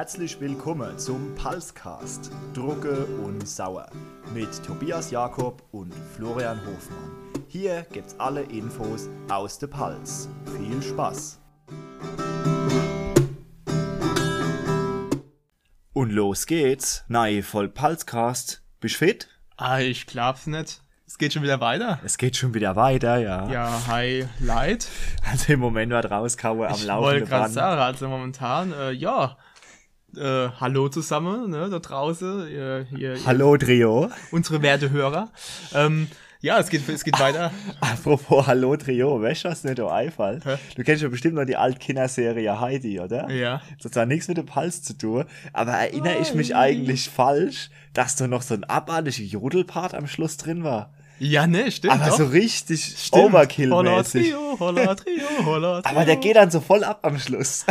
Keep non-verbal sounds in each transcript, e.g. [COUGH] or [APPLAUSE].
Herzlich willkommen zum Pulscast Drucke und Sauer mit Tobias Jakob und Florian Hofmann. Hier gibt's alle Infos aus der Pulse. Viel Spaß! Und los geht's. Nein, voll Pulscast. Bist du fit? Ah, ich glaub's nicht. Es geht schon wieder weiter. Es geht schon wieder weiter, ja. Ja, hi, Leid. Also im Moment war rauskauen am Ich laufenden wollte gerade sagen, also momentan, äh, ja, äh, hallo zusammen, ne, da draußen, ihr, ihr, Hallo Trio. unsere werte Hörer. Ähm, ja, es geht, es geht weiter. [LAUGHS] Apropos Hallo Trio, weißt du, was nicht so einfällt? Hä? Du kennst ja bestimmt noch die Altkinderserie Heidi, oder? Ja. Das hat zwar nichts mit dem Puls zu tun, aber erinnere ich mich eigentlich falsch, dass da noch so ein abartiger Jodelpart am Schluss drin war. Ja, ne, stimmt. Aber doch. so richtig Stimmt. Holla Overkill-mäßig. Trio, holla Trio, holla Trio. Aber der geht dann so voll ab am Schluss.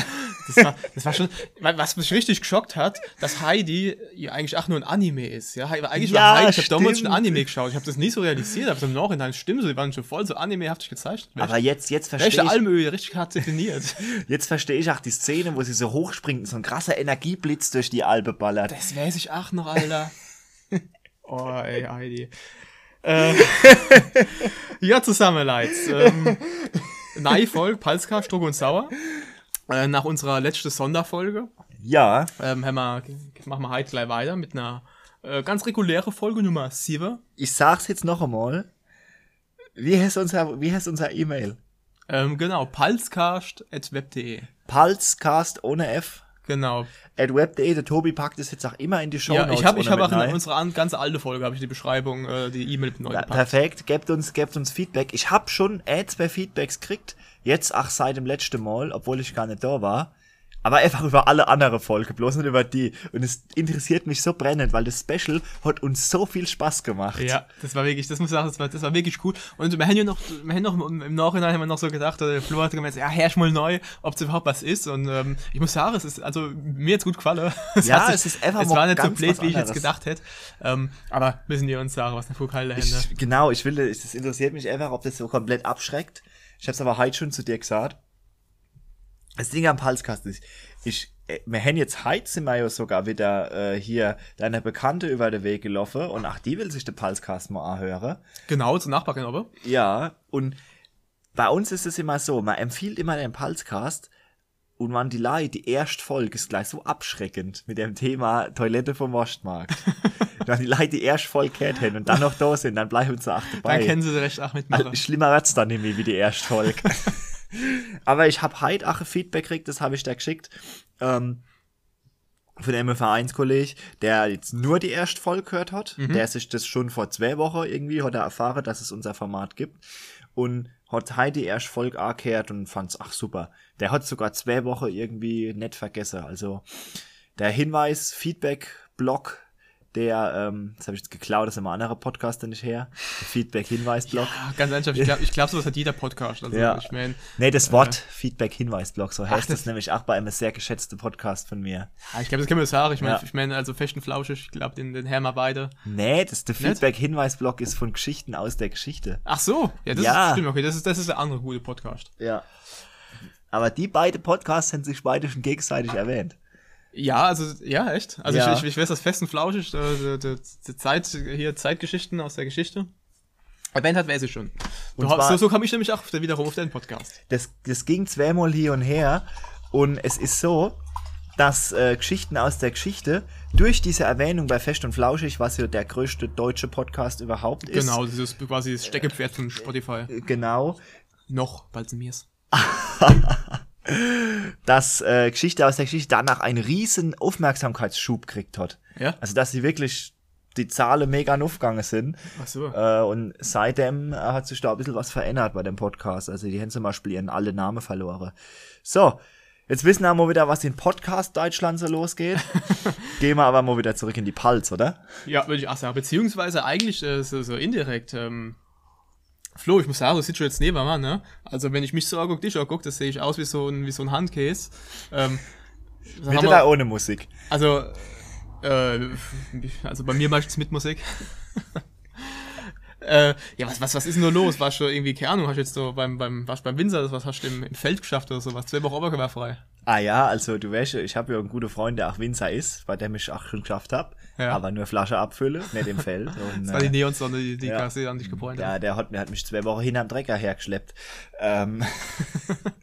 Das war, das war schon, was mich richtig geschockt hat, dass Heidi ja eigentlich auch nur ein Anime ist. Ja, eigentlich Ja, war Heidi, ich habe damals schon. Anime geschaut. Ich habe das nie so realisiert, aber im Nachhinein stimmt so, die waren schon voll so animehaftig gezeichnet. Aber jetzt, jetzt verstehe ich, Almöhe, richtig hart definiert. [LAUGHS] jetzt verstehe ich auch die Szene, wo sie so hochspringt und so ein krasser Energieblitz durch die Albe ballert. Das weiß ich auch noch, Alter. [LAUGHS] oh, ey, Heidi. Äh, [LAUGHS] ja, zusammen, Leute. Ähm, [LAUGHS] neue Folge, Palska, Struck und Sauer. Äh, nach unserer letzten Sonderfolge Ja, ähm, wir, machen wir heute gleich weiter mit einer äh, ganz reguläre Folge Nummer 7. ich sag's jetzt noch einmal. Wie heißt unser, wie heißt unser E-Mail? Ähm, genau, palscast.web.de. Pulsecast ohne F Genau. at web.de. Der Tobi packt es jetzt auch immer in die Show Ja, ich habe ich hab auch in unserer an, ganz alte Folge, habe ich die Beschreibung, äh, die E-Mail neu gepackt. perfekt, gebt uns, gebt uns Feedback. Ich habe schon äh, zwei Feedbacks gekriegt. Jetzt auch seit dem letzten Mal, obwohl ich gar nicht da war. Aber einfach über alle andere Folge, bloß nicht über die. Und es interessiert mich so brennend, weil das Special hat uns so viel Spaß gemacht. Ja, das war wirklich, das muss ich sagen, das war, das war wirklich cool. Und wir haben ja noch, wir haben noch im Nachhinein haben wir noch so gedacht, der Flo hat gemeint, ja, herrsch mal neu, ob es überhaupt was ist. Und ähm, ich muss sagen, es ist, also mir jetzt gut gefallen. [LAUGHS] Es Ja, hat es ist einfach Es war nicht so blöd, wie ich jetzt gedacht hätte. Ähm, aber müssen die uns sagen, was eine Fughalle Hände. Genau, ich will, das interessiert mich einfach, ob das so komplett abschreckt. Ich hab's aber heute schon zu dir gesagt. Das Ding am Halskasten ist, ich, äh, wir haben jetzt heute sind wir ja sogar wieder äh, hier deiner Bekannte über den Weg gelaufen und ach, die will sich den Palskast mal anhören. Genau, zur Nachbarin aber. Ja, und bei uns ist es immer so, man empfiehlt immer den Pulscast und man die Leute, die erste Folge ist gleich so abschreckend mit dem Thema Toilette vom Wurstmarkt. Wenn [LAUGHS] die Leute die erste Folge gehört haben und dann noch da sind, dann bleiben sie auch dabei. Dann kennen sie recht auch mitmachen. Also, schlimmer wird's dann nämlich wie die erste Folge. [LAUGHS] Aber ich habe heute auch Feedback gekriegt, das habe ich da geschickt. Ähm, von einem Vereinskollege, der jetzt nur die erste Folge gehört hat. Der sich das schon vor zwei Wochen irgendwie hat er erfahren, dass es unser Format gibt. Und hat heute die erste Folge angehört und fand's ach super. Der hat sogar zwei Wochen irgendwie nicht vergessen. Also der Hinweis, Feedback, Blog, der, ähm, das habe ich jetzt geklaut, das ist immer ein anderer Podcast nicht her. Der Feedback-Hinweis-Blog. Ah, ganz einfach, ich glaube, ich glaub, sowas hat jeder Podcast. Also, Ja. ich meine, Nee, das Wort Feedback-Hinweis-Blog, so heißt das- das nämlich auch bei einem sehr geschätzten Podcast von mir. ah, ich glaube, das können wir sagen. Ich meine, Ja. ich meine, also fechten Flauschig, ich glaube, den, den Herr mal beide. Nee, das, der? Feedback-Hinweis-Blog ist von Geschichten aus der Geschichte. Ach so, ja, das Ja. ist stimmt, okay, das ist, das ist der andere gute Podcast. Ja. Aber die beiden Podcasts haben sich beide schon gegenseitig erwähnt. Ja, also, ja, echt. Also Ja. ich, ich, ich weiß das fest und flauschig, äh, die, die, die Zeit, hier Zeitgeschichten aus der Geschichte. Erwähnt hat, weiß ich schon. Und zwar- so, so komme ich nämlich auch wiederum auf deinen Podcast. Das, das ging zweimal hier und her. Und es ist so, dass äh, Geschichten aus der Geschichte durch diese Erwähnung bei Fest und Flauschig, was ja der größte deutsche Podcast überhaupt ist. Genau, dieses quasi das Steckepferd von Spotify. Genau. Noch, bald sind mir's. Dass äh, Geschichte aus der Geschichte danach einen riesen Aufmerksamkeitsschub gekriegt hat. Ja? Also dass sie wirklich die Zahlen mega aufgegangen sind. Ach so. Äh, und seitdem äh, hat sich da ein bisschen was verändert bei dem Podcast. Also die haben zum Beispiel ihren alle Namen verloren. So, jetzt wissen wir mal wieder, was in Podcast Deutschland so losgeht. [LAUGHS] Gehen wir aber mal wieder zurück in die Pulse, oder? Ja, würde ich auch sagen. Beziehungsweise eigentlich äh, so, so indirekt. Ähm, Flo, ich muss sagen, du sitzt schon jetzt neben mir, ne? Also wenn ich mich so angucke, dich angucke, das sehe ich aus wie so ein, wie so ein Handcase. Ähm, [LAUGHS] Mit oder ohne Musik? Also, äh, also bei mir meistens mit Musik. [LAUGHS] Äh, ja, was, was, was ist denn nur los? Warst du irgendwie, keine Ahnung, hast du jetzt so beim, beim, warst du beim Winzer, was hast du im, im Feld geschafft oder sowas? Zwei Wochen oberkörperfrei. Ah ja, also du weißt, ich habe ja einen guten Freund, der auch Winzer ist, bei dem ich auch schon geschafft habe. Ja. Aber nur Flasche abfülle, nicht im Feld. [LAUGHS] Und, Das war die äh, Neonsonne, die, die ja. Kasse an dich gebräunt ja, hat. der hat, der hat mich zwei Wochen hinterm Drecker hergeschleppt. Ähm, [LAUGHS]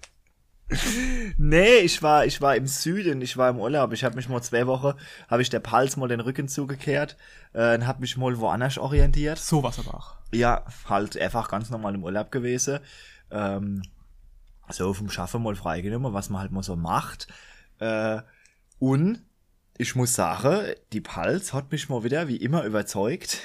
nee, ich war, ich war im Süden, ich war im Urlaub. Ich habe mich mal zwei Wochen, habe ich der Pals mal den Rücken zugekehrt äh, und habe mich mal woanders orientiert. Sowas aber auch. Ja, halt einfach ganz normal im Urlaub gewesen. Ähm, so vom Schaffen mal freigenommen, was man halt mal so macht. Äh, und ich muss sagen, die Pals hat mich mal wieder wie immer überzeugt.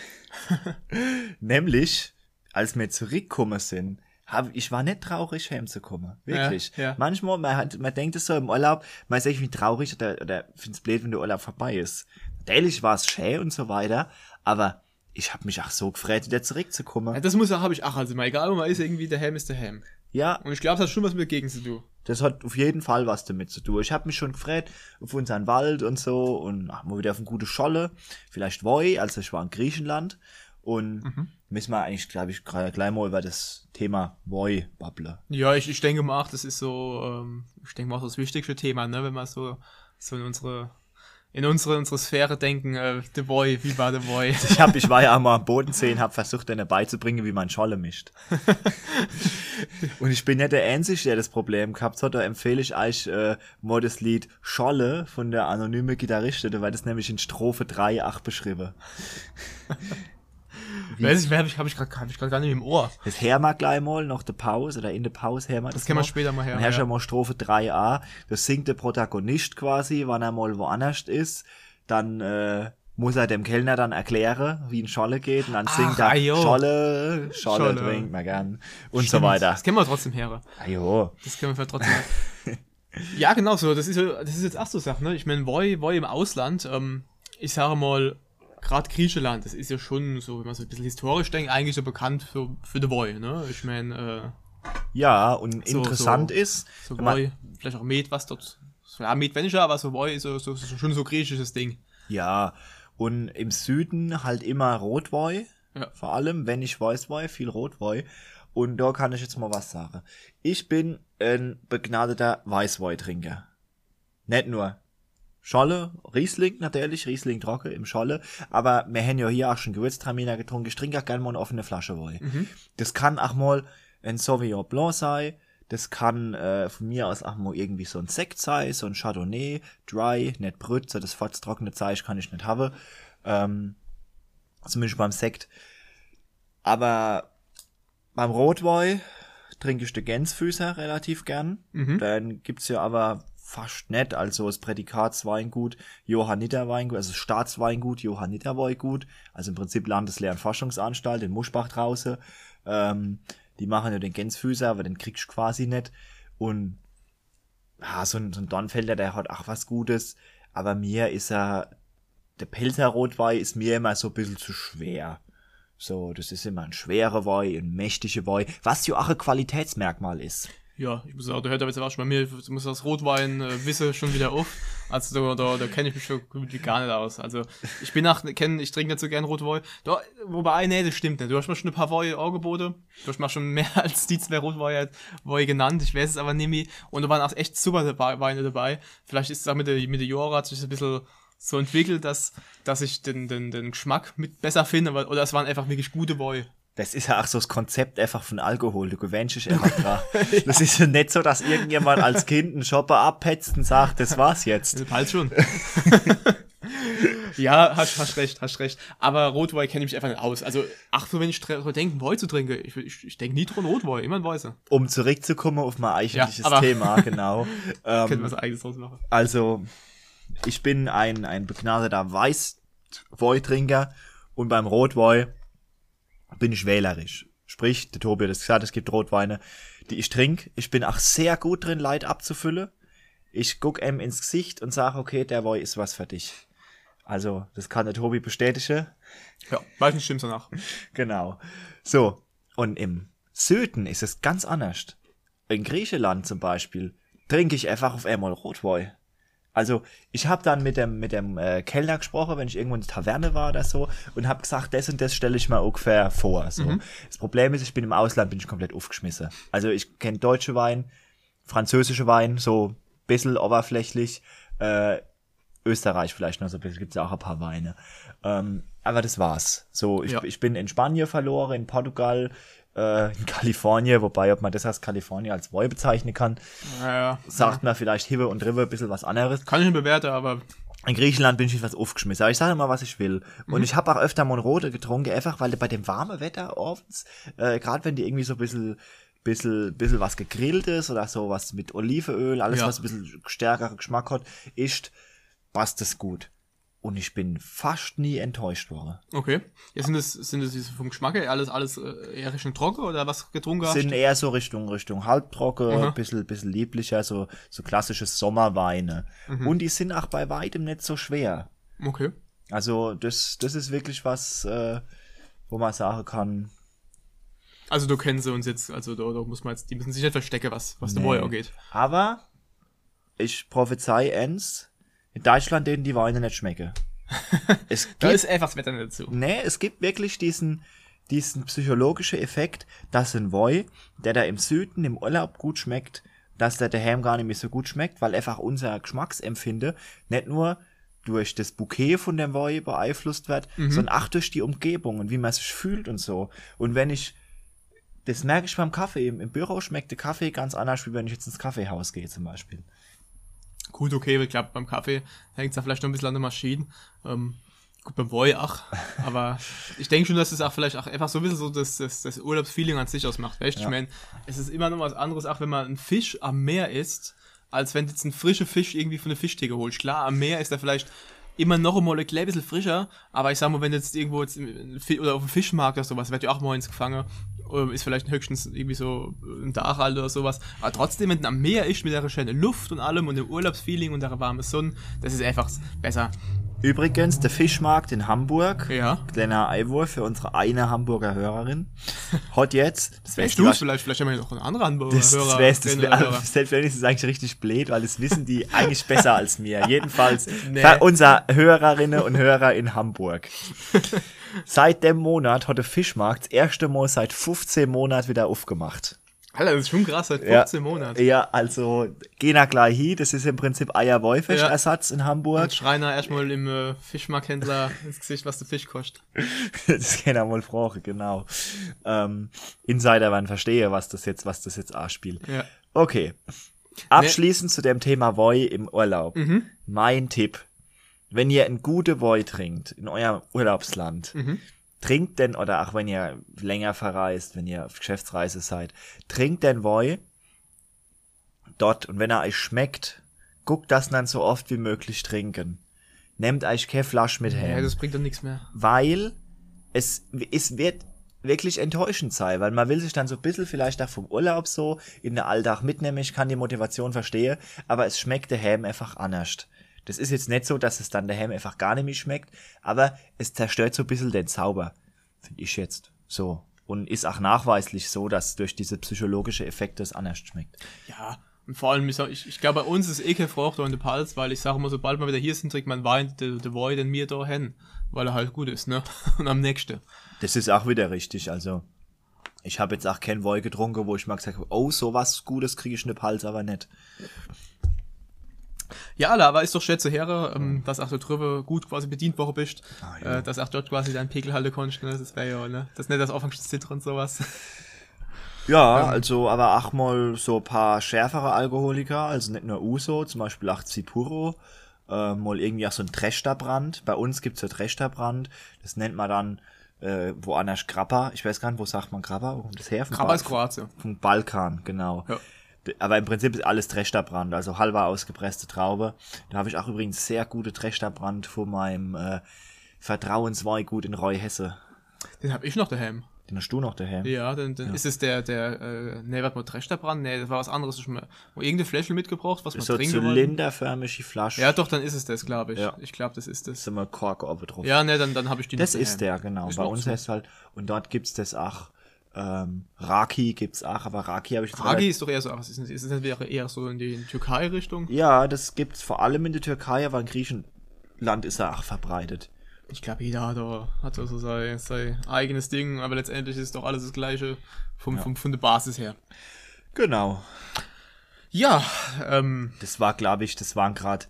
[LAUGHS] Nämlich, als wir zurückgekommen sind, hab, ich war nicht traurig, heimzukommen. Wirklich. Ja, ja. Manchmal, man, hat, man denkt es so im Urlaub, man ist irgendwie traurig oder, oder findet es blöd, wenn der Urlaub vorbei ist. Natürlich war es schön und so weiter, aber ich habe mich auch so gefreut, wieder zurückzukommen. Ja, das muss habe ich auch, also mal egal, wo man ist, irgendwie der Helm ist der Helm. Ja, Und ich glaube, das hat schon was mit Gegend zu tun. das hat auf jeden Fall was damit zu tun. Ich habe mich schon gefreut auf unseren Wald und so und ach, mal wieder auf eine gute Scholle. Vielleicht Voi, also ich war in Griechenland. Und müssen wir eigentlich, glaube ich, gra- gleich mal über das Thema Voi babbeln. Ja, ich, ich denke mal auch, das ist so, ähm, ich denke mal auch das wichtigste Thema, ne, wenn wir so, so in unsere, in unsere, unsere Sphäre denken, äh, The Boy, wie war The Boy? Ich, hab, ich war ja einmal [LAUGHS] am Bodensee und habe versucht, denen beizubringen, wie man Scholle mischt. [LAUGHS] und ich bin ja der Einzige, der das Problem gehabt hat. Da empfehle ich euch äh, mal das Lied Scholle von der anonyme Gitarristin, weil das nämlich in Strophe 3,8 beschrieben. [LAUGHS] Weiß ich, habe ich, hab ich gerade hab ich grad gar nicht im Ohr. Das hören wir gleich mal, nach der Pause oder in der Pause hören wir das Das können wir später mal hören, Dann ja. mal Strophe 3a, das singt der Protagonist quasi, wann er mal woanders ist, dann äh, muss er dem Kellner dann erklären, wie ein Scholle geht und dann Ach, singt er ah, jo. Scholle, Scholle, Scholle. trinkt man gern und so weiter. Das kennen wir trotzdem her. Ajo. Das können wir trotzdem. [LAUGHS] ja, genau so. Das ist, das ist jetzt auch so Sache, ne? Ich meine, Voi, Voi im Ausland, ähm, ich sage mal, gerade Griechenland, das ist ja schon so, wenn man so ein bisschen historisch denkt, eigentlich so bekannt für, für The Voi, ne? Ich meine, Ja, und So, interessant so- ist, äh, so wenn Voi, vielleicht auch Met, was dort, so, ja, Met weniger, aber so Voi ist so, so, so, schon so griechisches Ding. ja, und im Süden halt immer Rotwoi, Ja. vor allem, wenn ich Weißwoi, viel Rotwoi. Und da kann ich jetzt mal was sagen. Ich bin ein begnadeter Weißwoi-Trinker. Nicht nur Scholle, Riesling natürlich, Riesling trocken im Scholle, aber wir haben ja hier auch schon Gewürztraminer getrunken. Ich trinke auch gerne mal eine offene Flasche Woi. Das kann auch mal ein Sauvignon Blanc sein, das kann äh, von mir aus auch mal irgendwie so ein Sekt sein, so ein Chardonnay, dry, nicht brüt, so das fast trockene Zeug kann ich nicht haben. Ähm, zumindest beim Sekt. Aber beim Rotwoi trinke ich den Gänsfüßer relativ gern. Dann gibt's ja aber fast nicht, also das Prädikatsweingut, Johanniter Weingut, also Staatsweingut, Johanniter Weingut, also im Prinzip Landeslehr- und Forschungsanstalt in Muschbach draußen. Ähm, die machen ja den Gänsfüßer, aber den kriegst du quasi nicht. Und ja, so ein, so ein Dornfelder, der hat auch was Gutes, aber mir ist er, der Pelzer Rotwein ist mir immer so ein bisschen zu schwer. So, das ist immer ein schwerer Wein, ein mächtiger Wein, was ja auch ein Qualitätsmerkmal ist. Ja, ich muss sagen, da hört aber jetzt auch schon bei mir, ich muss das Rotwein äh, wisse schon wieder auf. Also da, da, da kenne ich mich schon gar nicht aus. Also ich bin nach, kenn, ich trinke nicht so gern Rotwein. Da, wobei, nee, das stimmt nicht. Du hast mir schon ein paar Weine angeboten. Du hast mir schon mehr [LAUGHS] als die zwei Rotweine Weine genannt. Ich weiß es aber nicht mehr. Und da waren auch echt super Weine dabei. Vielleicht ist es auch mit der, mit der Jahre hat sich ein bisschen so entwickelt, dass, dass ich den, den, den Geschmack mit besser finde. Oder es waren einfach wirklich gute Weine. Das ist ja auch so das Konzept einfach von Alkohol. Du gewöhnst dich einfach [LAUGHS] dran. Das ist ja nicht so, dass irgendjemand als Kind einen Shopper abhetzt und sagt, das war's jetzt. Bald schon. [LAUGHS] ja, hast, hast recht, hast recht. Aber Rotwein kenne ich mich einfach nicht aus. Also, ach so, wenn ich denke, Wein zu trinken, ich, ich, ich denke nie dran Rotwein, immer ein Weißer. Um zurückzukommen auf mein eigentliches Ja, Thema, [LAUGHS] genau. Ähm, was eigenes draus machen. Also, ich bin ein, ein begnadeter Weißwoi-Trinker und beim Rotwoi bin ich wählerisch. Sprich, der Tobi hat es gesagt, es gibt Rotweine, die ich trinke. Ich bin auch sehr gut drin, Leid abzufüllen. Ich guck ihm ins Gesicht und sage, okay, der Woi ist was für dich. Also, das kann der Tobi bestätigen. Ja, weiß nicht, stimmt's danach. [LAUGHS] Genau. So, und im Süden ist es ganz anders. In Griechenland zum Beispiel trinke ich einfach auf einmal Rotwein. Also ich habe dann mit dem mit dem äh, Kellner gesprochen, wenn ich irgendwo in der Taverne war oder so und habe gesagt, das und das stelle ich mir ungefähr vor. So. Mhm. Das Problem ist, ich bin im Ausland, bin ich komplett aufgeschmissen. Also ich kenne deutsche Wein, französische Wein, so bisschen oberflächlich, äh, Österreich vielleicht noch so ein bisschen, gibt's ja auch ein paar Weine. Ähm, aber das war's. So, ich, Ja. ich bin in Spanien verloren, in Portugal, äh, in Kalifornien, wobei, ob man das als Kalifornien als Woi bezeichnen kann, Naja, sagt man vielleicht Hive und Rive ein bisschen was anderes. kann ich nicht bewerten, aber In Griechenland bin ich etwas aufgeschmissen, aber ich sage immer, was ich will. Mhm. Und ich habe auch öfter Monrode getrunken, einfach weil bei dem warmen Wetter oft, äh, gerade wenn die irgendwie so ein bisschen, bisschen, bisschen was gegrilltes oder so was mit Olivenöl, alles Ja. was ein bisschen stärkeren Geschmack hat, ist, passt es gut. Und ich bin fast nie enttäuscht worden. okay. Ja, sind das, sind das diese vom Geschmack her alles, alles äh, eher Richtung trocken oder was getrunken hast? Sind eher so Richtung, Richtung halbtrocken, Mhm. ein bisschen, bisschen lieblicher, so, so klassische Sommerweine. Mhm. Und die sind auch bei weitem nicht so schwer. Okay. Also das, das ist wirklich was, äh, wo man sagen kann, Also du kennst sie uns jetzt, also da, da muss man jetzt, die müssen sich nicht verstecken, was, was der Nee. Boy angeht. aber ich prophezei ends, in Deutschland denen die Weine nicht schmecken. [LAUGHS] es Da gibt, ist einfach das Wetter nicht dazu. nee, es gibt wirklich diesen, diesen psychologischen Effekt, dass ein Woi, der da im Süden im Urlaub gut schmeckt, dass der daheim gar nicht mehr so gut schmeckt, weil einfach unser Geschmacksempfinde nicht nur durch das Bouquet von dem Woi beeinflusst wird, sondern auch durch die Umgebung und wie man sich fühlt und so. Und wenn ich das merke ich beim Kaffee. Im, Im Büro schmeckt der Kaffee ganz anders, wie wenn ich jetzt ins Kaffeehaus gehe zum Beispiel. Gut, okay, ich glaube, beim Kaffee hängt es ja vielleicht noch ein bisschen an der Maschine. Ähm, gut, beim Boy auch. [LAUGHS] Aber ich denke schon, dass es auch vielleicht auch einfach so ein bisschen so das, das, das Urlaubsfeeling an sich ausmacht. Weißt du, Ja. ich meine, es ist immer noch was anderes, auch wenn man einen Fisch am Meer isst, als wenn du jetzt einen frischen Fisch irgendwie von der Fischtheke holst. Klar, am Meer ist er vielleicht immer noch einmal ein klein bisschen frischer, aber ich sag mal, wenn du jetzt irgendwo jetzt oder auf dem Fischmarkt oder sowas, wird ja auch morgens gefangen, ist vielleicht höchstens irgendwie so ein Tag alt oder sowas, aber trotzdem, wenn du am Meer ist mit der schönen Luft und allem und dem Urlaubsfeeling und der warmen Sonne, das ist einfach besser. Übrigens, der Fischmarkt in Hamburg, Ja. kleiner Einwurf für unsere eine Hamburger Hörerin, hat jetzt, das Weißt du was- vielleicht, vielleicht haben wir noch einen anderen Hörer. das, das, wär's, das wär, [LAUGHS] selbst wenn ist es eigentlich richtig blöd, weil das wissen die eigentlich besser als mir. Jedenfalls [LAUGHS] Nee. unser Hörerinnen und Hörer in Hamburg. [LAUGHS] Seit dem Monat hat der Fischmarkt das erste Mal seit 15 Monaten wieder aufgemacht. Alter, das ist schon krass, seit Ja. 15 Monaten. Ja, also gehen wir gleich hin. Das ist im Prinzip Eier-Wollfisch-Ersatz in Hamburg. Und Schreiner erstmal im äh, Fischmarkthändler [LAUGHS] ins Gesicht, was der Fisch kostet. das kann er mal fragen, genau. Ähm, Insider werden verstehen, was das jetzt, was das jetzt anspielt. Ja. Okay. Abschließend zu dem Thema Woi im Urlaub. Mhm. Mein Tipp. Wenn ihr ein gute Woi trinkt in eurem Urlaubsland, Mhm. trinkt denn, oder auch wenn ihr länger verreist, wenn ihr auf Geschäftsreise seid, trinkt den Woi dort und wenn er euch schmeckt, guckt das dann so oft wie möglich trinken. Nehmt euch keine Flasche mit her Ja, das bringt dann nichts mehr. weil es, es wird wirklich enttäuschend sein, weil man will sich dann so ein bisschen vielleicht auch vom Urlaub so in den Alltag mitnehmen. Ich kann die Motivation verstehen, aber es schmeckt daheim einfach anders. Das ist jetzt nicht so, dass es dann daheim einfach gar nicht mehr schmeckt, aber es zerstört so ein bisschen den Zauber, finde ich jetzt so. Und ist auch nachweislich so, dass durch diese psychologische Effekte es anders schmeckt. Ja, und vor allem, ich, ich, ich glaube, bei uns ist eh kein Frucht an der Pals, weil ich sage immer, sobald wir wieder hier sind, trinkt man Wein, der de Wein den mir da hin, weil er halt gut ist, ne? [LAUGHS] Und am nächsten. Das ist auch wieder richtig, also ich habe jetzt auch kein Woi getrunken, wo ich mal gesagt habe, oh, sowas Gutes kriege ich in den Hals, aber nicht. Ja, aber ist doch schätze her, ähm, dass auch du drüber gut quasi bedient worden bist, Ah, ja. äh, dass auch dort quasi deinen Pegel halten konntest, ne? Das wäre ja, ne? Das ist nicht das Auffangszitter und sowas. Ja, [LAUGHS] also aber auch mal so ein paar schärfere Alkoholiker, also nicht nur Uso, zum Beispiel auch Zipuro, äh, mal irgendwie auch so ein Trechterbrand. Bei uns gibt's so Trechterbrand, das nennt man dann äh, woanders Grappa. Ich weiß gar nicht, wo sagt man Grappa? Wo das her? Ba- ist Kroatien. Vom Balkan, genau. Ja. Aber im Prinzip ist alles Trechterbrand, also halber ausgepresste Traube. Da habe ich auch übrigens sehr gute Trechterbrand von meinem äh, Vertrauensweingut in Roy Hesse. Den hab ich noch daheim. Den hast du noch daher. Ja, dann, dann ist es der, der, äh, ne, warte mal, Trechterbrand? Ne, das war was anderes. Ich mal irgendeine Fläschchen mitgebracht, was man So trinken wollen. zylinderförmige Flasche. Ja, doch, dann ist es das, glaube ich. Ja. Ich glaube, das ist das. ist immer Kork oben drauf. Ja, ne, dann, dann habe ich die Das ist daheim. der, genau. Ist Bei uns heißt halt, und dort gibt's das auch Ähm, Raki gibt's auch, aber Raki habe ich jetzt Raki ist doch eher so, was ist das? Ist das eher so in die Türkei-Richtung? Ja, das gibt's vor allem in der Türkei, aber in Griechenland ist er auch verbreitet. Ich glaube, jeder hat, auch, hat so sein, sein eigenes Ding, aber letztendlich ist doch alles das Gleiche vom, Ja. vom, von der Basis her. Genau. Ja, ähm, Das war, glaube ich, das waren gerade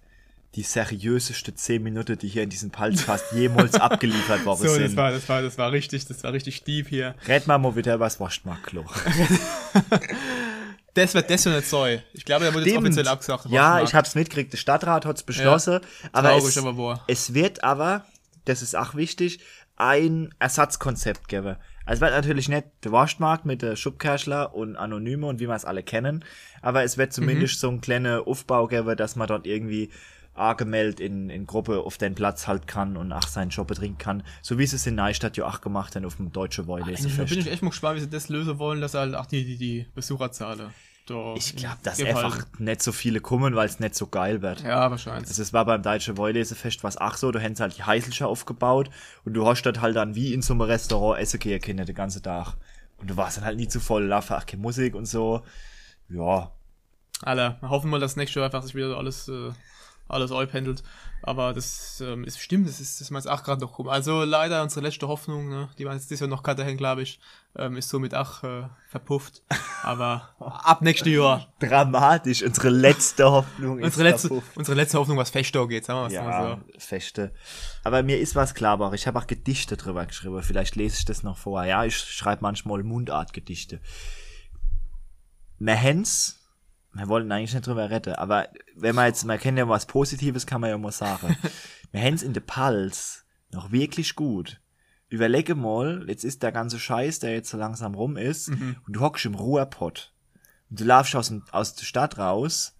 die seriöseste 10 Minuten, die hier in diesem Palzfast jemals [LAUGHS] abgeliefert worden so, sind. das war, das war, das war richtig, das war richtig deep hier. Red mal mal wieder was Waschmarktklo. [LAUGHS] Das wird das ja nicht so. Ich glaube, der wurde jetzt offiziell abgesagt. Ja, ich hab's mitgekriegt. Der Stadtrat hat's beschlossen. aber, Traurig, es, aber es wird aber, das ist auch wichtig, ein Ersatzkonzept geben. Also es wird natürlich nicht der Waschmarkt mit der Schubkerschler und Anonyme und wie wir es alle kennen, aber es wird zumindest Mhm. so ein kleiner Aufbau geben, dass man dort irgendwie angemeldet in, in Gruppe auf den Platz halt kann und auch seinen Job betrinken kann. So wie sie es in Neustadt ja auch gemacht haben auf dem Deutsche Da Wollesefest. bin ich echt mal gespannt, wie sie das lösen wollen, dass halt auch die, die, die Besucherzahlen. da Ich glaube, dass einfach nicht so viele kommen, weil es nicht so geil wird. Ja, wahrscheinlich. Also es war beim Deutschen Wollesefest was auch so, du hättest halt die Heißelscher aufgebaut und du hast dort halt dann wie in so einem Restaurant essen gehen können den ganzen Tag. Und du warst dann halt nie zu voll, dafür auch keine Musik und so. Ja, Alle, wir hoffen mal, dass nächstes Jahr einfach sich wieder alles, äh, alles pendelt. Aber das ähm, ist stimmt, das ist, das meint auch gerade noch kommen. Also leider unsere letzte Hoffnung, ne, die wir jetzt dieses Jahr noch gerade glaube ich, ähm, ist somit auch äh, verpufft. Aber [LAUGHS] ab nächstes Jahr. dramatisch, unsere letzte Hoffnung ist Unsere letzte, verpufft. unsere letzte Hoffnung, was Fechter geht, sagen wir mal Ja, Feste. Aber mir ist was klar, aber ich habe auch Gedichte drüber geschrieben. Vielleicht lese ich das noch vor. Ja, ich schreibe manchmal Mundartgedichte. Wir hens, wir wollten eigentlich nicht drüber retten, aber wenn man jetzt, man kennt ja was Positives, kann man ja mal sagen. [LAUGHS] wir hens in der Pals noch wirklich gut. Überlege mal, jetzt ist der ganze Scheiß, der jetzt so langsam rum ist, und du hockst im Ruhrpott. Und du laufst aus, dem, aus der Stadt raus,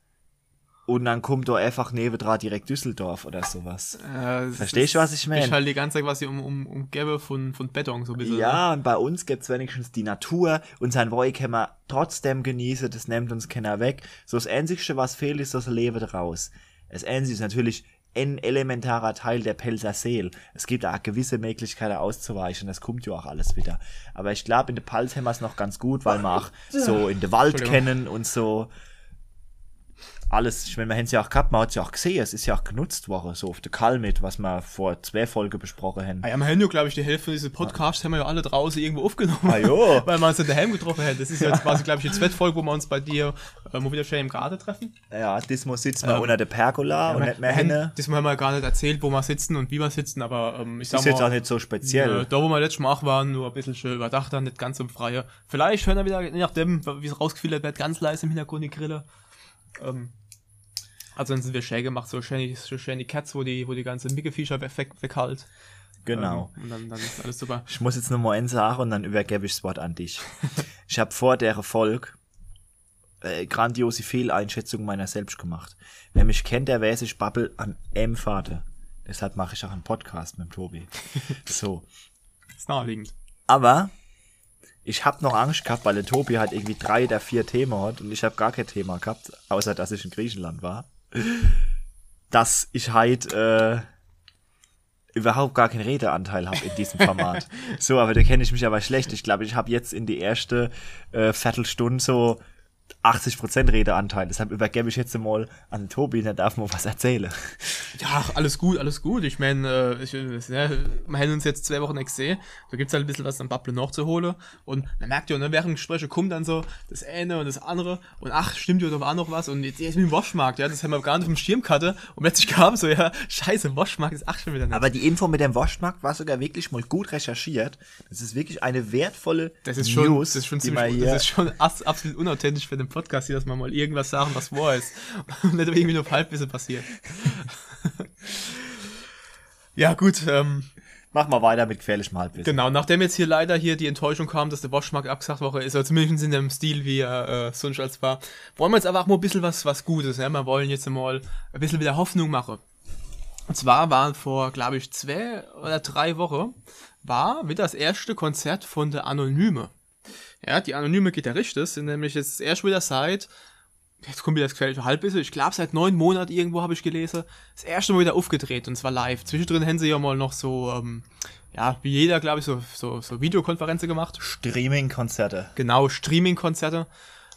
und dann kommt da einfach neben dran direkt Düsseldorf oder sowas. so. Äh, Verstehst du, was ich mein? Ist halt die ganze Zeit quasi um, um, umgebe von, von Beton, so ein bisschen. Ja, und bei uns gibt's wenigstens die Natur und sein Woi kann man trotzdem genießen, das nimmt uns keiner weg. So das Einzige, was fehlt, ist das Leben draus. Das Einzige ist natürlich ein elementarer Teil der Pelzer Seele. Es gibt auch gewisse Möglichkeiten auszuweichen, das kommt ja auch alles wieder. Aber ich glaube, in der Pals haben wir es noch ganz gut, weil wir auch so in den Wald kennen und so alles, ich meine, wir haben es ja auch gehabt, man hat es ja auch gesehen, es ist ja auch genutzt worden, so auf der Kalmit, was wir vor zwei Folgen besprochen haben. Ah ja, wir haben ja, glaube ich, die Hälfte von diesen Podcasts haben wir ja alle draußen irgendwo aufgenommen. Ah, jo. [LAUGHS] Weil wir uns in daheim getroffen haben. Das ist ja jetzt quasi, glaube ich, die zweite Folge, wo wir uns bei dir äh, mal wieder schön im Garten treffen. Ja, diesmal sitzen wir Ähm, unter der Pergola und wir, nicht mehr hinne. das haben wir gar nicht erzählt, wo wir sitzen und wie wir sitzen, aber ähm, ich sag Ist mal, jetzt auch nicht so speziell. da wo wir letztes Mal auch waren, nur ein bisschen schön überdacht, dann nicht ganz im Freie. Vielleicht hören wir wieder, je nachdem, wie es rausgefiltert wird, ganz leise im Hintergrund die Grille. Ähm, also dann sind wir schön gemacht, so schön, so schön die Cats, wo die, wo die ganze Mickeviecher weg, weghalt. genau. Ähm, und dann, dann ist alles super. Ich muss jetzt nur mal eins sagen und dann übergebe ich das Wort an dich. [LAUGHS] ich habe vor der Folge äh, grandiose Fehleinschätzung meiner selbst gemacht. Wer mich kennt, der weiß, ich babbel an M Vater. Deshalb mache ich auch einen Podcast mit dem Tobi. [LAUGHS] so. ist naheliegend. Aber ich habe noch Angst gehabt, weil der Tobi halt irgendwie drei der vier Themen hat und ich habe gar kein Thema gehabt, außer dass ich in Griechenland war. Dass ich halt äh, überhaupt gar keinen Redeanteil habe in diesem Format. [LAUGHS] so, aber da kenne ich mich aber schlecht. Ich glaube, ich habe jetzt in die erste äh, Viertelstunde so 80% Redeanteil. Deshalb übergebe ich jetzt mal an den Tobi, der darf mal was erzählen. Ja, alles gut, alles gut. Ich meine, äh, äh, ja, wir haben uns jetzt zwei Wochen nicht gesehen. Da gibt's halt ein bisschen was am Bubble noch zu holen. Und man merkt ja, ne, während dem Gespräche kommt dann so das eine und das andere. Und ach, stimmt ja, da war noch was. Und jetzt jetzt mit dem Waschmarkt, ja, das haben wir gar nicht auf dem Schirm gehabt. Und plötzlich kam so, ja, scheiße, Waschmarkt ist ach schon wieder nicht. Aber die Info mit dem Waschmarkt war sogar wirklich mal gut recherchiert. Das ist wirklich eine wertvolle das ist schon, News, das ist schon ziemlich, das ist schon absolut unauthentisch für den Podcast hier, dass man mal irgendwas sagen, was wahr ist. [LAUGHS] Und nicht irgendwie nur auf Halbwissen passiert. [LAUGHS] ja, gut, ähm, Mach mal weiter mit gefährlichem Halbwissen. Genau, nachdem jetzt hier leider hier die Enttäuschung kam, dass der Waschmarkt abgesagt wurde, ist er zumindest in dem Stil, wie er äh, sonst als war, wollen wir jetzt aber auch mal ein bisschen was, was Gutes, ja? Wir wollen jetzt mal ein bisschen wieder Hoffnung machen. Und zwar waren vor, glaube ich, zwei oder drei Wochen, war wieder das erste Konzert von der Anonyme. Ja, die anonyme Gitarristen sind nämlich jetzt erst wieder seit, jetzt kommt wieder das gefährliche Halbwissen, ich glaube seit neun Monaten irgendwo habe ich gelesen, das erste Mal wieder aufgedreht und zwar live. Zwischendrin haben sie ja mal noch so ähm, ja, wie jeder, glaube ich, so, so, so Videokonferenzen gemacht. Streaming-Konzerte. Genau, Streaming-Konzerte.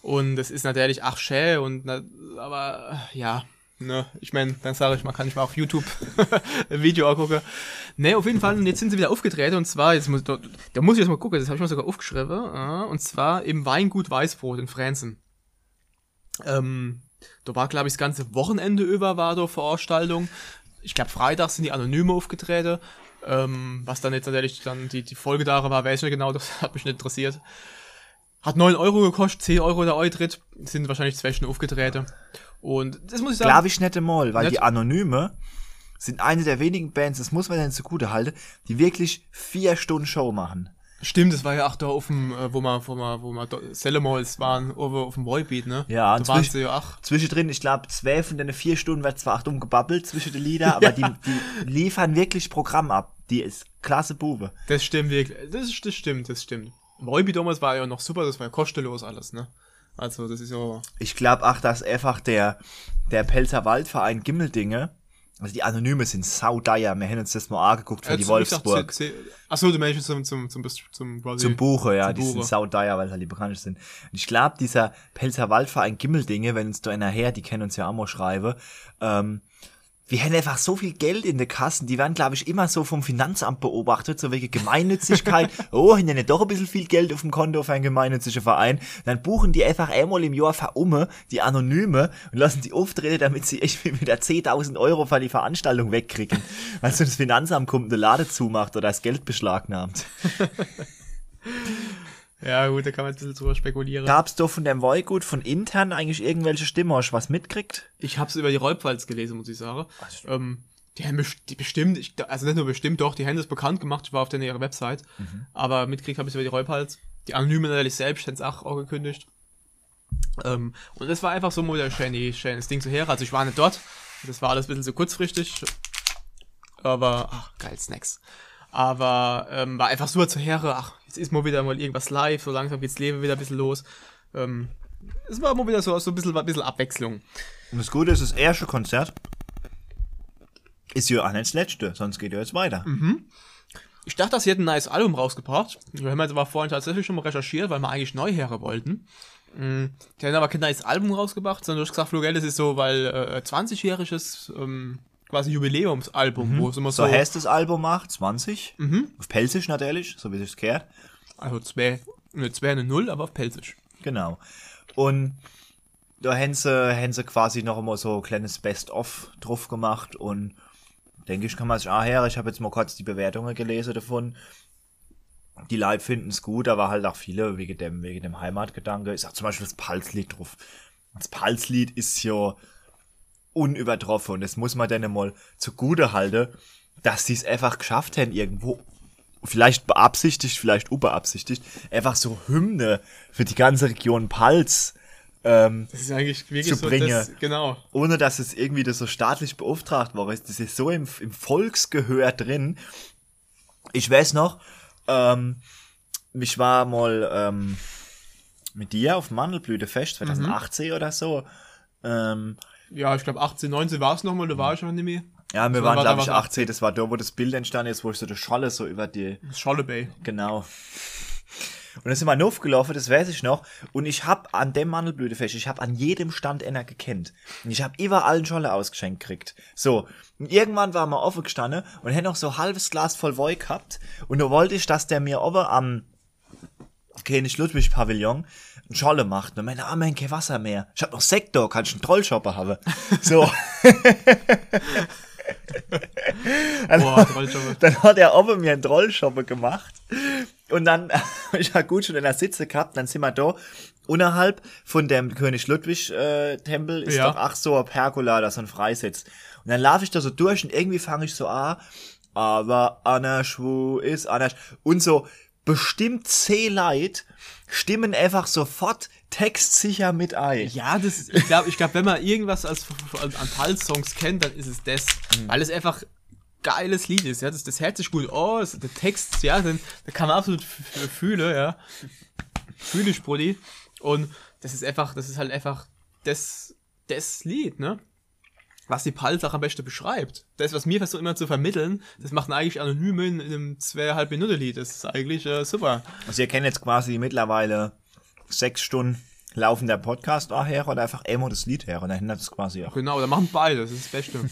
Und das ist natürlich ach schä und na, aber ja, ne, ich meine, dann sage ich mal, kann ich mal auf YouTube [LAUGHS] ein Video angucken. Ne, auf jeden Fall, jetzt sind sie wieder aufgetreten und zwar, jetzt muss, da, da muss ich jetzt mal gucken, das habe ich mal sogar aufgeschrieben, äh, und zwar im Weingut Weißbrot in Franzen. Ähm, da war, glaube ich, das ganze Wochenende über war da Veranstaltung. Ich glaube, Freitag sind die Anonyme aufgetreten. Ähm, was dann jetzt natürlich dann die, die Folge daran war, weiß ich nicht genau, das [LAUGHS] hat mich nicht interessiert. Hat 9 Euro gekostet, 10 Euro der Eintritt, sind wahrscheinlich zwei Stunden aufgetreten. Und das muss ich sagen. Glaube ich nicht einmal, weil Nicht? die Anonyme sind eine der wenigen Bands, das muss man denen zugute halten, die wirklich vier Stunden Show machen. Stimmt, das war ja auch da auf dem, äh, wo wir, wo wir, wo wir Sellemols waren, auf dem Boybeat, ne? Ja, da waren sie ja auch. Zwischendrin, ich glaube, zwei von den vier Stunden wird zwar dumm gebabbelt zwischen den Lieder, aber die, [LAUGHS] die liefern wirklich Programm ab. Die ist klasse Bube. Das stimmt wirklich. Das, das stimmt, das stimmt. Boybeat damals war ja noch super, das war ja kostenlos alles, ne? Also, das ist ja. Ich glaube auch, dass einfach der, der Pelzer Waldverein Gimmeldinge, also die Anonyme sind saudeier. Wir haben uns das mal angeguckt für die Also, ich dachte, Wolfsburg. Achso, du meinst zum, zum, zum, zum, quasi- Zum Buche, ja, zum die sind Buche. saudeier, weil es halt die bekanntesten sind. Und ich glaube, dieser Pelzer Waldverein Gimmeldinge, wenn uns da einer her, die kennen uns ja auch mal schreiben, ähm, wir haben einfach so viel Geld in den Kassen, die werden, glaube ich, immer so vom Finanzamt beobachtet, so wegen Gemeinnützigkeit. [LAUGHS] oh, haben nicht doch ein bisschen viel Geld auf dem Konto für einen gemeinnützigen Verein? Dann buchen die einfach einmal im Jahr verumme, die Anonyme, und lassen die auftreten, damit sie echt [LAUGHS] wieder 10.000 Euro für die Veranstaltung wegkriegen. Weil sonst das Finanzamt kommt und den Laden zumacht oder das Geld beschlagnahmt. [LAUGHS] Ja, gut, da kann man jetzt ein bisschen drüber spekulieren. Gab's doch von dem Wollgut von intern eigentlich irgendwelche Stimmen? Hast du was mitkriegt? Ich hab's über die Räubwalds gelesen, muss ich sagen. Ähm, die haben die bestimmt, ich, also nicht nur bestimmt, doch, die haben das bekannt gemacht, ich war auf denen ihrer Website. Aber mitkriegt habe ich über die Räubwalds. Die Anonymen natürlich selbst, haben es auch, auch gekündigt. Ähm, und das war einfach so mal der schöne, schönes Ding zu her. Also ich war nicht dort. Das war alles ein bisschen so kurzfristig. Aber, ach, geil, Snacks. Aber ähm, war einfach super zu Heere. Ach, jetzt ist mal wieder mal irgendwas live, so langsam geht's Leben wieder ein bisschen los. Ähm, es war mal wieder so, so ein, bisschen, ein bisschen Abwechslung. Und das Gute ist, das erste Konzert ist ja auch nicht das letzte, sonst geht ja jetzt weiter. Ich dachte, sie hätten ein neues Album rausgebracht. Wir haben jetzt aber vorhin tatsächlich schon mal recherchiert, weil wir eigentlich Neuhere wollten. Mm, Die haben aber kein neues Album rausgebracht, sondern du hast gesagt, Flugel, das ist so, weil äh, 20-jähriges ähm, quasi Jubiläumsalbum, wo es immer So so, heißt das Album macht 20. Auf Pelzisch natürlich, so wie sich's gehört. also zwei, ne, zwei eine Null, aber auf Pelzisch. Genau. Und da haben sie, haben sie quasi noch immer so ein kleines Best-of drauf gemacht und denke ich, kann man sich auch her. Ich habe jetzt mal kurz die Bewertungen gelesen davon. Die Leute finden es gut, aber halt auch viele wegen dem, wegen dem Heimatgedanke. Ich sag zum Beispiel das Palslied drauf. Das Palslied ist ja unübertroffen und das muss man dann mal zugute halten, dass die es einfach geschafft haben, irgendwo vielleicht beabsichtigt, vielleicht unbeabsichtigt, einfach so Hymne für die ganze Region Pals, ähm, Das ist eigentlich wirklich Zu so bringen. das, genau. ohne dass es irgendwie das so staatlich beauftragt war. Das ist so im, im Volksgehör drin. Ich weiß noch, ähm, ich war mal ähm, mit dir auf Mandelblütefest 2018 oder so. Ähm, Ja, ich glaube 18, 19 war es nochmal, da war ich noch nicht mehr. ja, wir Das waren, war- glaube ich, 18. Das war da, wo das Bild entstanden ist, wo ich so die Scholle so über die Scholle Bay. Genau. Und dann sind wir aufgelaufen, das weiß ich noch. Und ich hab an dem Mandelblütefest, ich hab an jedem Stand einer gekannt. Und ich hab überall eine Scholle ausgeschenkt gekriegt. So. Und irgendwann war mal offen gestanden und hätte noch so ein halbes Glas voll Woi gehabt. Und da wollte ich, dass der mir oben am König Ludwig Pavillon eine Scholle macht. Und meine Arme haben kein Wasser mehr. Ich hab noch Sektor, kann ich einen Trollshopper haben. [LAUGHS] So. Boah, das war schon Dann hat er oben mir einen Trollschoppe gemacht. Und dann, [LAUGHS] ich war gut schon in der Sitze gehabt, dann sind wir da. Unterhalb von dem König Ludwig äh, Tempel ist Ja. doch ach so ein Pergola, da so ein Freisitz. Und dann laufe ich da so durch und irgendwie fange ich so an, aber Anasch, wo ist Anasch? Und so bestimmt zehn Leid stimmen einfach sofort textsicher mit ein. Ja, das, ich glaube, ich glaub, wenn man irgendwas als, an Pulse-Songs kennt, dann ist es das. Weil es einfach geiles Lied ist, ja. Das, das hört sich gut aus, der Text, ja, den, da kann man absolut fühlen, ja. Fühle ich, Brudi. Und das ist einfach, das ist halt einfach das, das Lied, ne? Was die Pulse auch am besten beschreibt. Das, was mir versucht immer zu vermitteln, das macht eigentlich anonym in, in einem zweieinhalb Minuten Lied. Das ist eigentlich äh, super. Also ihr kennt jetzt quasi mittlerweile sechs Stunden laufender Podcast auch her oder einfach Emo das Lied her und dann ändert es quasi auch. Genau, da machen beide, das ist das Beste. [LAUGHS]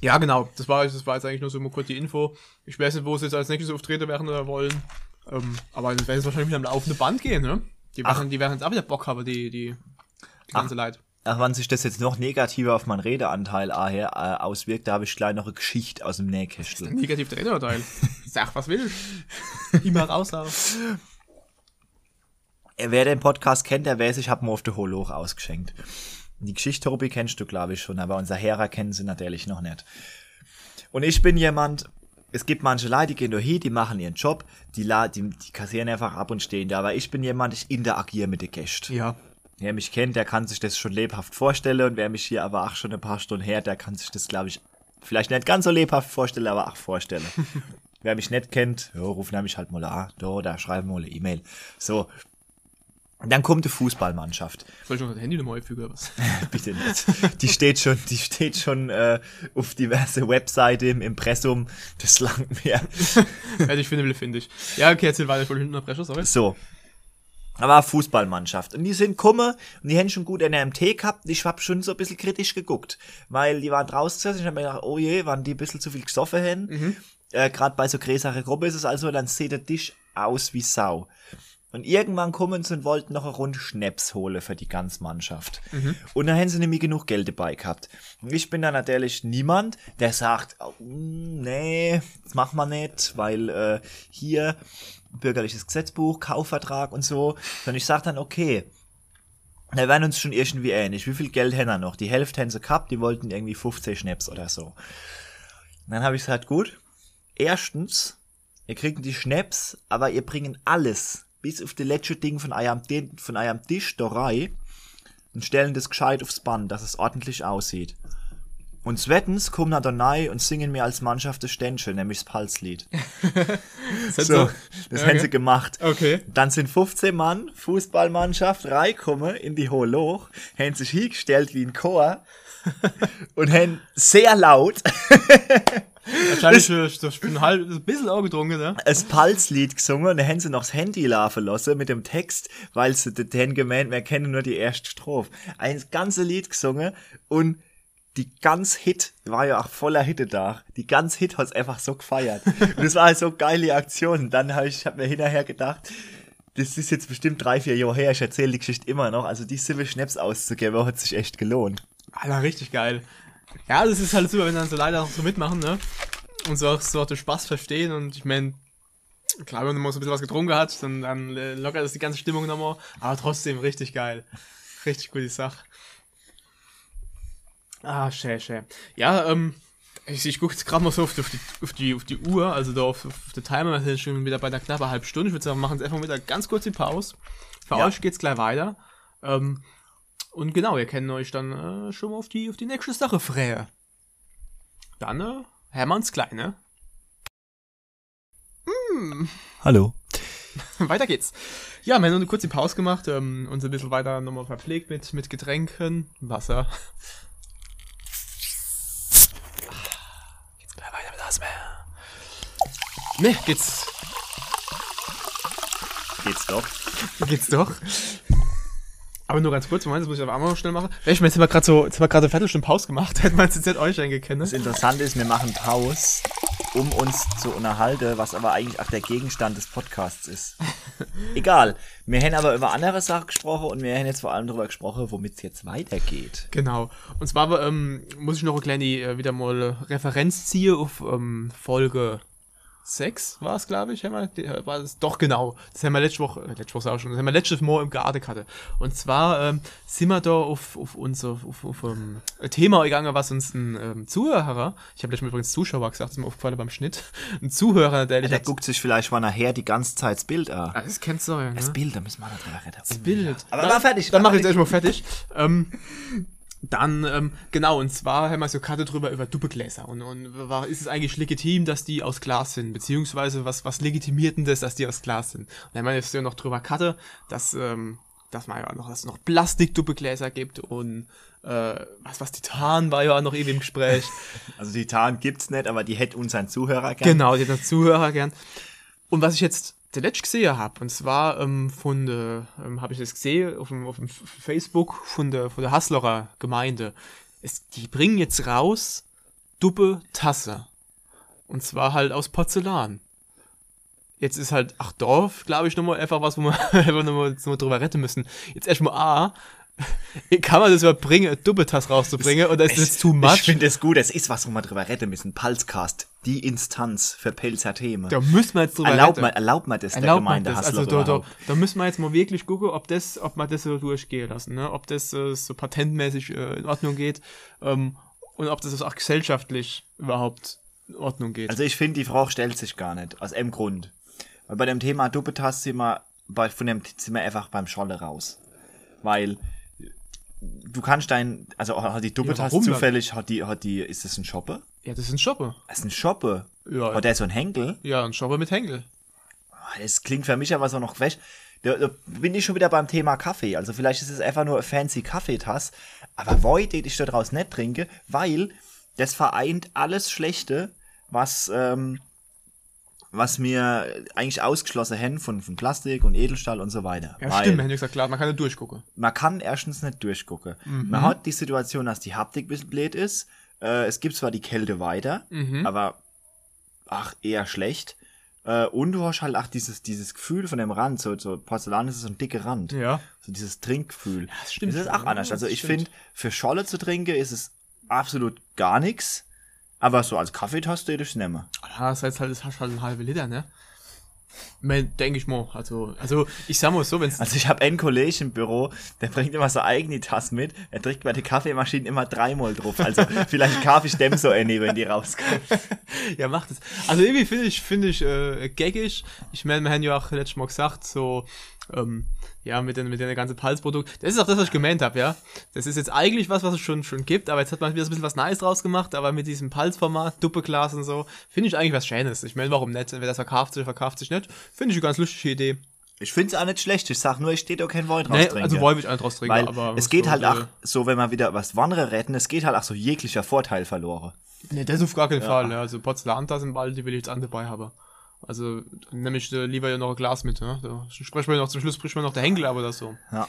ja, genau, das war, das war jetzt eigentlich nur so mal kurz die Info. Ich weiß nicht, wo sie jetzt als nächstes auftreten werden oder wollen. Ähm, aber das werden jetzt wahrscheinlich wieder am laufenden Band gehen, ne? Die werden, die werden jetzt auch wieder Bock haben, die, die, die ganze Leid. Ach, wann sich das jetzt noch negativer auf meinen Redeanteil ah, her, äh, auswirkt, da habe ich gleich noch eine Geschichte aus dem Nähkästchen. Negativ der Redeanteil. [LAUGHS] Sag, was willst Immer raus auf. Wer den Podcast kennt, der weiß, ich habe mir auf der Holoch ausgeschenkt. Die Geschichte, Tobi, kennst du, glaube ich, schon, aber unser Herrer kennen sie natürlich noch nicht. Und ich bin jemand, es gibt manche Leute, die gehen da hin, die machen ihren Job, die, la die, die kassieren einfach ab und stehen da, aber ich bin jemand, ich interagiere mit den Gästen. Ja. Wer mich kennt, der kann sich das schon lebhaft vorstellen und wer mich hier aber auch schon ein paar Stunden her, der kann sich das, glaube ich, vielleicht nicht ganz so lebhaft vorstellen, aber auch vorstellen. [LAUGHS] wer mich nicht kennt, ja, rufen nämlich halt mal an, da, da schreiben wir mal eine E-Mail. So. Und dann kommt die Fußballmannschaft. Soll ich noch das Handy nochmal einfügen oder was? [LAUGHS] Bitte nicht. Die steht schon, die steht schon äh, auf diverse Webseite im Impressum. Das langt mir. [LAUGHS] ja, ich finde, finde ich. Ja, okay, erzähl weiter, ich wollte hinten unterbrechen, sorry. So. Aber Fußballmannschaft. Und die sind komme und die hätten schon gut NMT gehabt. Ich hab schon so ein bisschen kritisch geguckt. Weil die waren draußen Ich hab mir gedacht, oh je, waren die ein bisschen zu viel gesoffen hin. Mhm. Äh, Gerade bei so größere Gruppe ist es also, dann sieht der Tisch aus wie Sau. Und irgendwann kommen sie und wollten noch eine Runde Schnaps holen für die ganze Mannschaft. Mhm. Und dann haben sie nämlich genug Geld dabei gehabt. Und ich bin da natürlich niemand, der sagt, oh, nee, das machen wir nicht, weil äh, hier bürgerliches Gesetzbuch, Kaufvertrag und so. Sondern ich sag dann, okay, wir werden uns schon irgendwie ähnlich. Wie viel Geld haben wir noch? Die Hälfte haben sie gehabt, die wollten irgendwie 15 Schnaps oder so. Und dann habe ich gesagt, gut, erstens, ihr kriegt die Schnaps, aber ihr bringen alles bis auf die letzte Ding von eurem, von eurem Tisch da rein und stellen das gescheit aufs Band, dass es ordentlich aussieht. Und zweitens kommen da rein und singen mir als Mannschaft das Ständchen, nämlich das Pulslied. [LAUGHS] das so, das okay. haben sie gemacht. Okay. Dann sind 15 Mann, Fußballmannschaft, reinkommen in die hohe Loch, haben sich hingestellt wie ein Chor [LAUGHS] und haben sehr laut [LAUGHS] Wahrscheinlich das, ich bin halb, ein bisschen auch getrunken, ne? Ein Pulslied gesungen und dann haben sie noch das Handy laufen lassen mit dem Text, weil sie den gemeint, wir kennen nur die erste Strophe. Ein ganzes Lied gesungen und die ganz Hit war ja auch voller Hitte da. Die ganz Hit hat's einfach so gefeiert. [LAUGHS] und das war halt so geile Aktion. Dann habe ich hab mir hinterher gedacht, das ist jetzt bestimmt drei, vier Jahre her, ich erzähle die Geschichte immer noch. Also die Silve Schnaps auszugeben, hat sich echt gelohnt. Alter, richtig geil. Ja, das ist halt super, wenn dann so leider auch so mitmachen, ne? Und so auch, so auch den Spaß verstehen und ich meine, klar, wenn man mal so ein bisschen was getrunken hat, dann, dann äh, lockert das die ganze Stimmung nochmal, aber trotzdem richtig geil. Richtig gute Sache. Ah, schön, schön. Ja, ähm, ich, ich gucke jetzt gerade mal so auf die, auf, die, auf die Uhr, also da auf, auf den Timer, wir sind schon wieder bei der knappen halben Stunde. Ich würde sagen, wir machen jetzt einfach wieder ganz kurz die Pause. Für ja. euch geht's gleich weiter. Ähm, und genau, ihr kennt euch dann äh, schon mal auf die, auf die nächste Sache frähe. Dann, äh, Hermanns Kleine. Mm. Hallo. [LAUGHS] weiter geht's. Ja, wir haben eine kurze Pause gemacht, ähm, uns ein bisschen weiter nochmal verpflegt mit, mit Getränken, Wasser. Geht's gleich weiter mit Asmer. Ne, geht's. Geht's doch. Geht's doch. Aber nur ganz kurz, Moment, das muss ich auf einmal noch schnell machen. Ich meine, jetzt haben wir gerade so, jetzt haben wir gerade eine Viertelstunde Pause gemacht, [LAUGHS] hätte man jetzt nicht euch eingekennt. Das Interessante ist, wir machen Pause, um uns zu unterhalten, was aber eigentlich auch der Gegenstand des Podcasts ist. [LAUGHS] Egal. Wir haben aber über andere Sachen gesprochen und wir haben jetzt vor allem darüber gesprochen, womit es jetzt weitergeht. Genau. Und zwar ähm, muss ich noch eine kleine äh, wieder mal Referenz ziehen auf ähm, Folge 6 war es, glaube ich, haben wir, war es, doch genau, das haben wir letzte Woche, äh, letzte Woche auch schon, das haben wir letztes Mal im Garten hatte. Und zwar ähm, sind wir da auf, auf unser auf, auf, um, ähm, ein Thema gegangen, was uns ein ähm, Zuhörer, ich habe letztes Mal übrigens Zuschauer gesagt, ist mir aufgefallen beim Schnitt, [LAUGHS] ein Zuhörer, der... Ja, der guckt sich vielleicht mal nachher die ganze Zeit das Bild an. Ah, das kennst du ja, ne? Das Bild, da müssen wir noch drüber reden. Das Bild. Aber dann, war fertig. Dann mache ich jetzt erstmal fertig. ähm, dann, ähm, genau, und zwar haben wir so Karte drüber über Doppelgläser. Und, und war, ist es eigentlich legitim, dass die aus Glas sind? Beziehungsweise was, was legitimiert denn das, dass die aus Glas sind? Und dann haben wir jetzt ja noch drüber Karte, dass ähm, dass man ja noch, dass es noch Plastikduppegläser gibt und äh, was, was Titan war ja auch noch eben im Gespräch. [LAUGHS] Also Titan gibt's nicht, aber die hätte unseren Zuhörer gern. Genau, die hat Zuhörer gern. Und was ich jetzt zuletzt gesehen habe, und zwar ähm, von der, ähm, habe ich das gesehen auf dem, auf dem Facebook von der, von der Haslerer Gemeinde. Es, die bringen jetzt raus Duppe Tasse. Und zwar halt aus Porzellan. Jetzt ist halt, ach Dorf, glaube ich, nochmal einfach was, wo wir [LAUGHS] einfach nochmal noch drüber retten müssen. Jetzt erstmal A, [LAUGHS] kann man das überbringen, Doppeltasse rauszubringen oder ist das too much? Ich finde es gut, es ist was, wo wir drüber retten müssen. Pulscast, die Instanz für Pelzer Themen. Da müssen wir jetzt drüber Erlaubt retten. man, erlaubt man das Erlaubt der man Gemeinde das? Also da, da, da müssen wir jetzt mal wirklich gucken, ob das, ob man das so durchgehen lassen, ne? Ob das äh, so patentmäßig äh, in Ordnung geht ähm, und ob das auch gesellschaftlich überhaupt in Ordnung geht. Also ich finde, die Frage stellt sich gar nicht, aus einem Grund. Weil bei dem Thema Doppeltasse sind wir, bei, von dem sind wir einfach beim Scholle raus. Weil du kannst dein, also hat die warum dann? zufällig, hat die, hat die, ist das ein Shopper? ja, das ist ein Shopper. Das ist ein Shopper. Ja. Hat der so ein Henkel? Ja, ein Shopper mit Henkel. Ah, Das klingt für mich aber so noch quest. Da, da bin ich schon wieder beim Thema Kaffee. Also vielleicht ist es einfach nur eine fancy Kaffeetasse. Aber woi, den ich da draus nicht trinke, weil das vereint alles Schlechte, was, ähm, was mir eigentlich ausgeschlossen haben von, von Plastik und Edelstahl und so weiter. Ja, Weil stimmt, hätte ich gesagt, klar, man kann ja durchgucken. Man kann erstens nicht durchgucken. Mhm. Man hat die Situation, dass die Haptik ein bisschen blöd ist. Äh, es gibt zwar die Kälte weiter, Mhm. aber ach, eher schlecht. Äh, und du hast halt auch dieses, dieses Gefühl von dem Rand, so, so Porzellan ist so ein dicker Rand. Ja. So dieses Trinkgefühl. Ja, das stimmt Das ist auch anders. Also ich finde, für Scholle zu trinken ist es absolut gar nichts. Aber so als Kaffeetasse hätte ich es nehmen. Ja, das heißt halt, das hast halt einen halben Liter, ne? Denke ich mal. Also, also ich sag mal so, wenn es Also ich habe einen Kollegen im Büro, der bringt immer so eigene Tassen mit. Er trinkt bei der Kaffeemaschine immer dreimal drauf. Also [LAUGHS] vielleicht ich dem so eine, wenn die rauskommen. [LAUGHS] Ja, macht es. Also irgendwie finde ich, finde ich, äh, gaggig. Ich meine, wir haben ja auch letztes Mal gesagt, so, ähm, ja, mit den, mit den ganzen Pulsprodukt. Das ist auch das, was ich gemeint habe, ja. Das ist jetzt eigentlich was, was es schon, schon gibt, aber jetzt hat man wieder so ein bisschen was Nice draus gemacht, aber mit diesem Pulsformat, Duppeglas und so, finde ich eigentlich was Schönes. Ich meine, warum nicht? Wer das verkauft sich, verkauft sich nicht. Finde ich eine ganz lustige Idee. Ich finde es auch nicht schlecht. Ich sag nur, ich stehe doch kein Wein draus Nee, trinken. also wollte ich einen draus trinken, Weil aber. es geht so, halt äh, auch so, wenn man wieder was Wandere retten, es geht halt auch so jeglicher Vorteil verloren. Nee, das auf gar keinen Fall. Ja. Also Porzellantassen bald, die will ich jetzt an dabei haben. Also nehme ich äh, lieber ja noch ein Glas mit. Ne? Da sprechen wir noch zum Schluss, spricht man noch der Henkel, aber das so. Ja.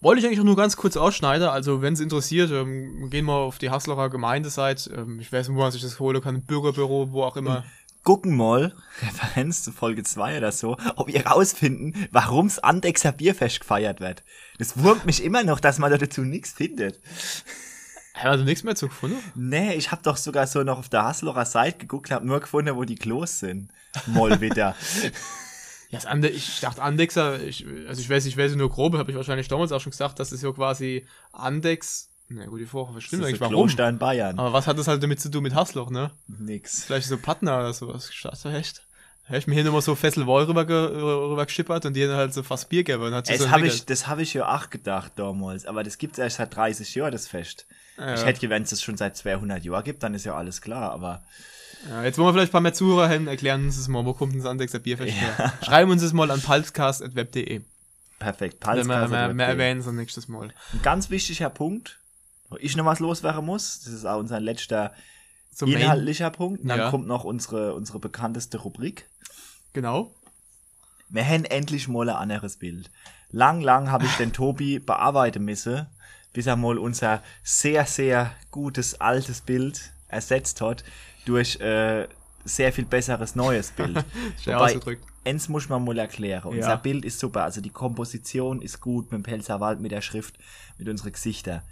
Wollte ich eigentlich auch nur ganz kurz ausschneiden. Also wenn es interessiert, ähm, gehen wir auf die Haslerer Gemeindeseite. Ähm, ich weiß nicht, wo man sich das holen kann, Bürgerbüro, wo auch immer. Gucken mal, Referenz zu Folge 2 oder so, ob ihr rausfinden, warum's Andexer Bierfest gefeiert wird. Das wurmt mich immer noch, dass man da dazu nichts findet. Haben also nichts mehr zu gefunden? Nee, ich hab doch sogar so noch auf der Haslocher Seite geguckt, hab nur gefunden, wo die Klos sind. Moll wieder. [LAUGHS] Ja, das Ande ich dachte Andexer, ich, also ich weiß, ich weiß nur grob, habe ich wahrscheinlich damals auch schon gesagt, dass es ja quasi Andex. Na gut, die stimmt das eigentlich, ist ein warum? Kloster in Bayern. Aber was hat das halt damit zu tun mit Hasloch, ne? Nix. Vielleicht so Partner oder sowas. Hast du echt? Hätte ich mir hier nochmal so Fesselwoll rüber, rüber geschippert und die halt so fast Bier gegeben. und Hat Das so habe ich, das hab ich ja auch gedacht damals, aber das gibt's erst seit 30 Jahren, das Fest. Ja. Ich hätte, wenn es das schon seit 200 Jahren gibt, dann ist ja alles klar, aber Ja, jetzt wollen wir vielleicht ein paar mehr Zuhörer hin, erklären uns das mal, wo kommt denn das Andexer Bierfest her? Schreiben uns das mal an palzcast.web.de. perfekt. Dann mehr, Palskasse mehr, mehr erwähnen sie nächstes Mal. Ein ganz wichtiger Punkt, wo ich noch was loswerden muss, das ist auch unser letzter Main- inhaltlicher Punkt. Und dann Ja. kommt noch unsere, unsere bekannteste Rubrik. Genau. Wir haben endlich mal ein anderes Bild. Lang, lang habe ich den Tobi bearbeiten müssen, bis er mal unser sehr, sehr gutes altes Bild ersetzt hat durch äh, sehr viel besseres neues Bild. [LAUGHS] Schön Wobei, ausgedrückt. eins muss man mal erklären. Unser Ja. Bild ist super. Also die Komposition ist gut mit dem Pelzerwald, mit der Schrift, mit unseren Gesichter.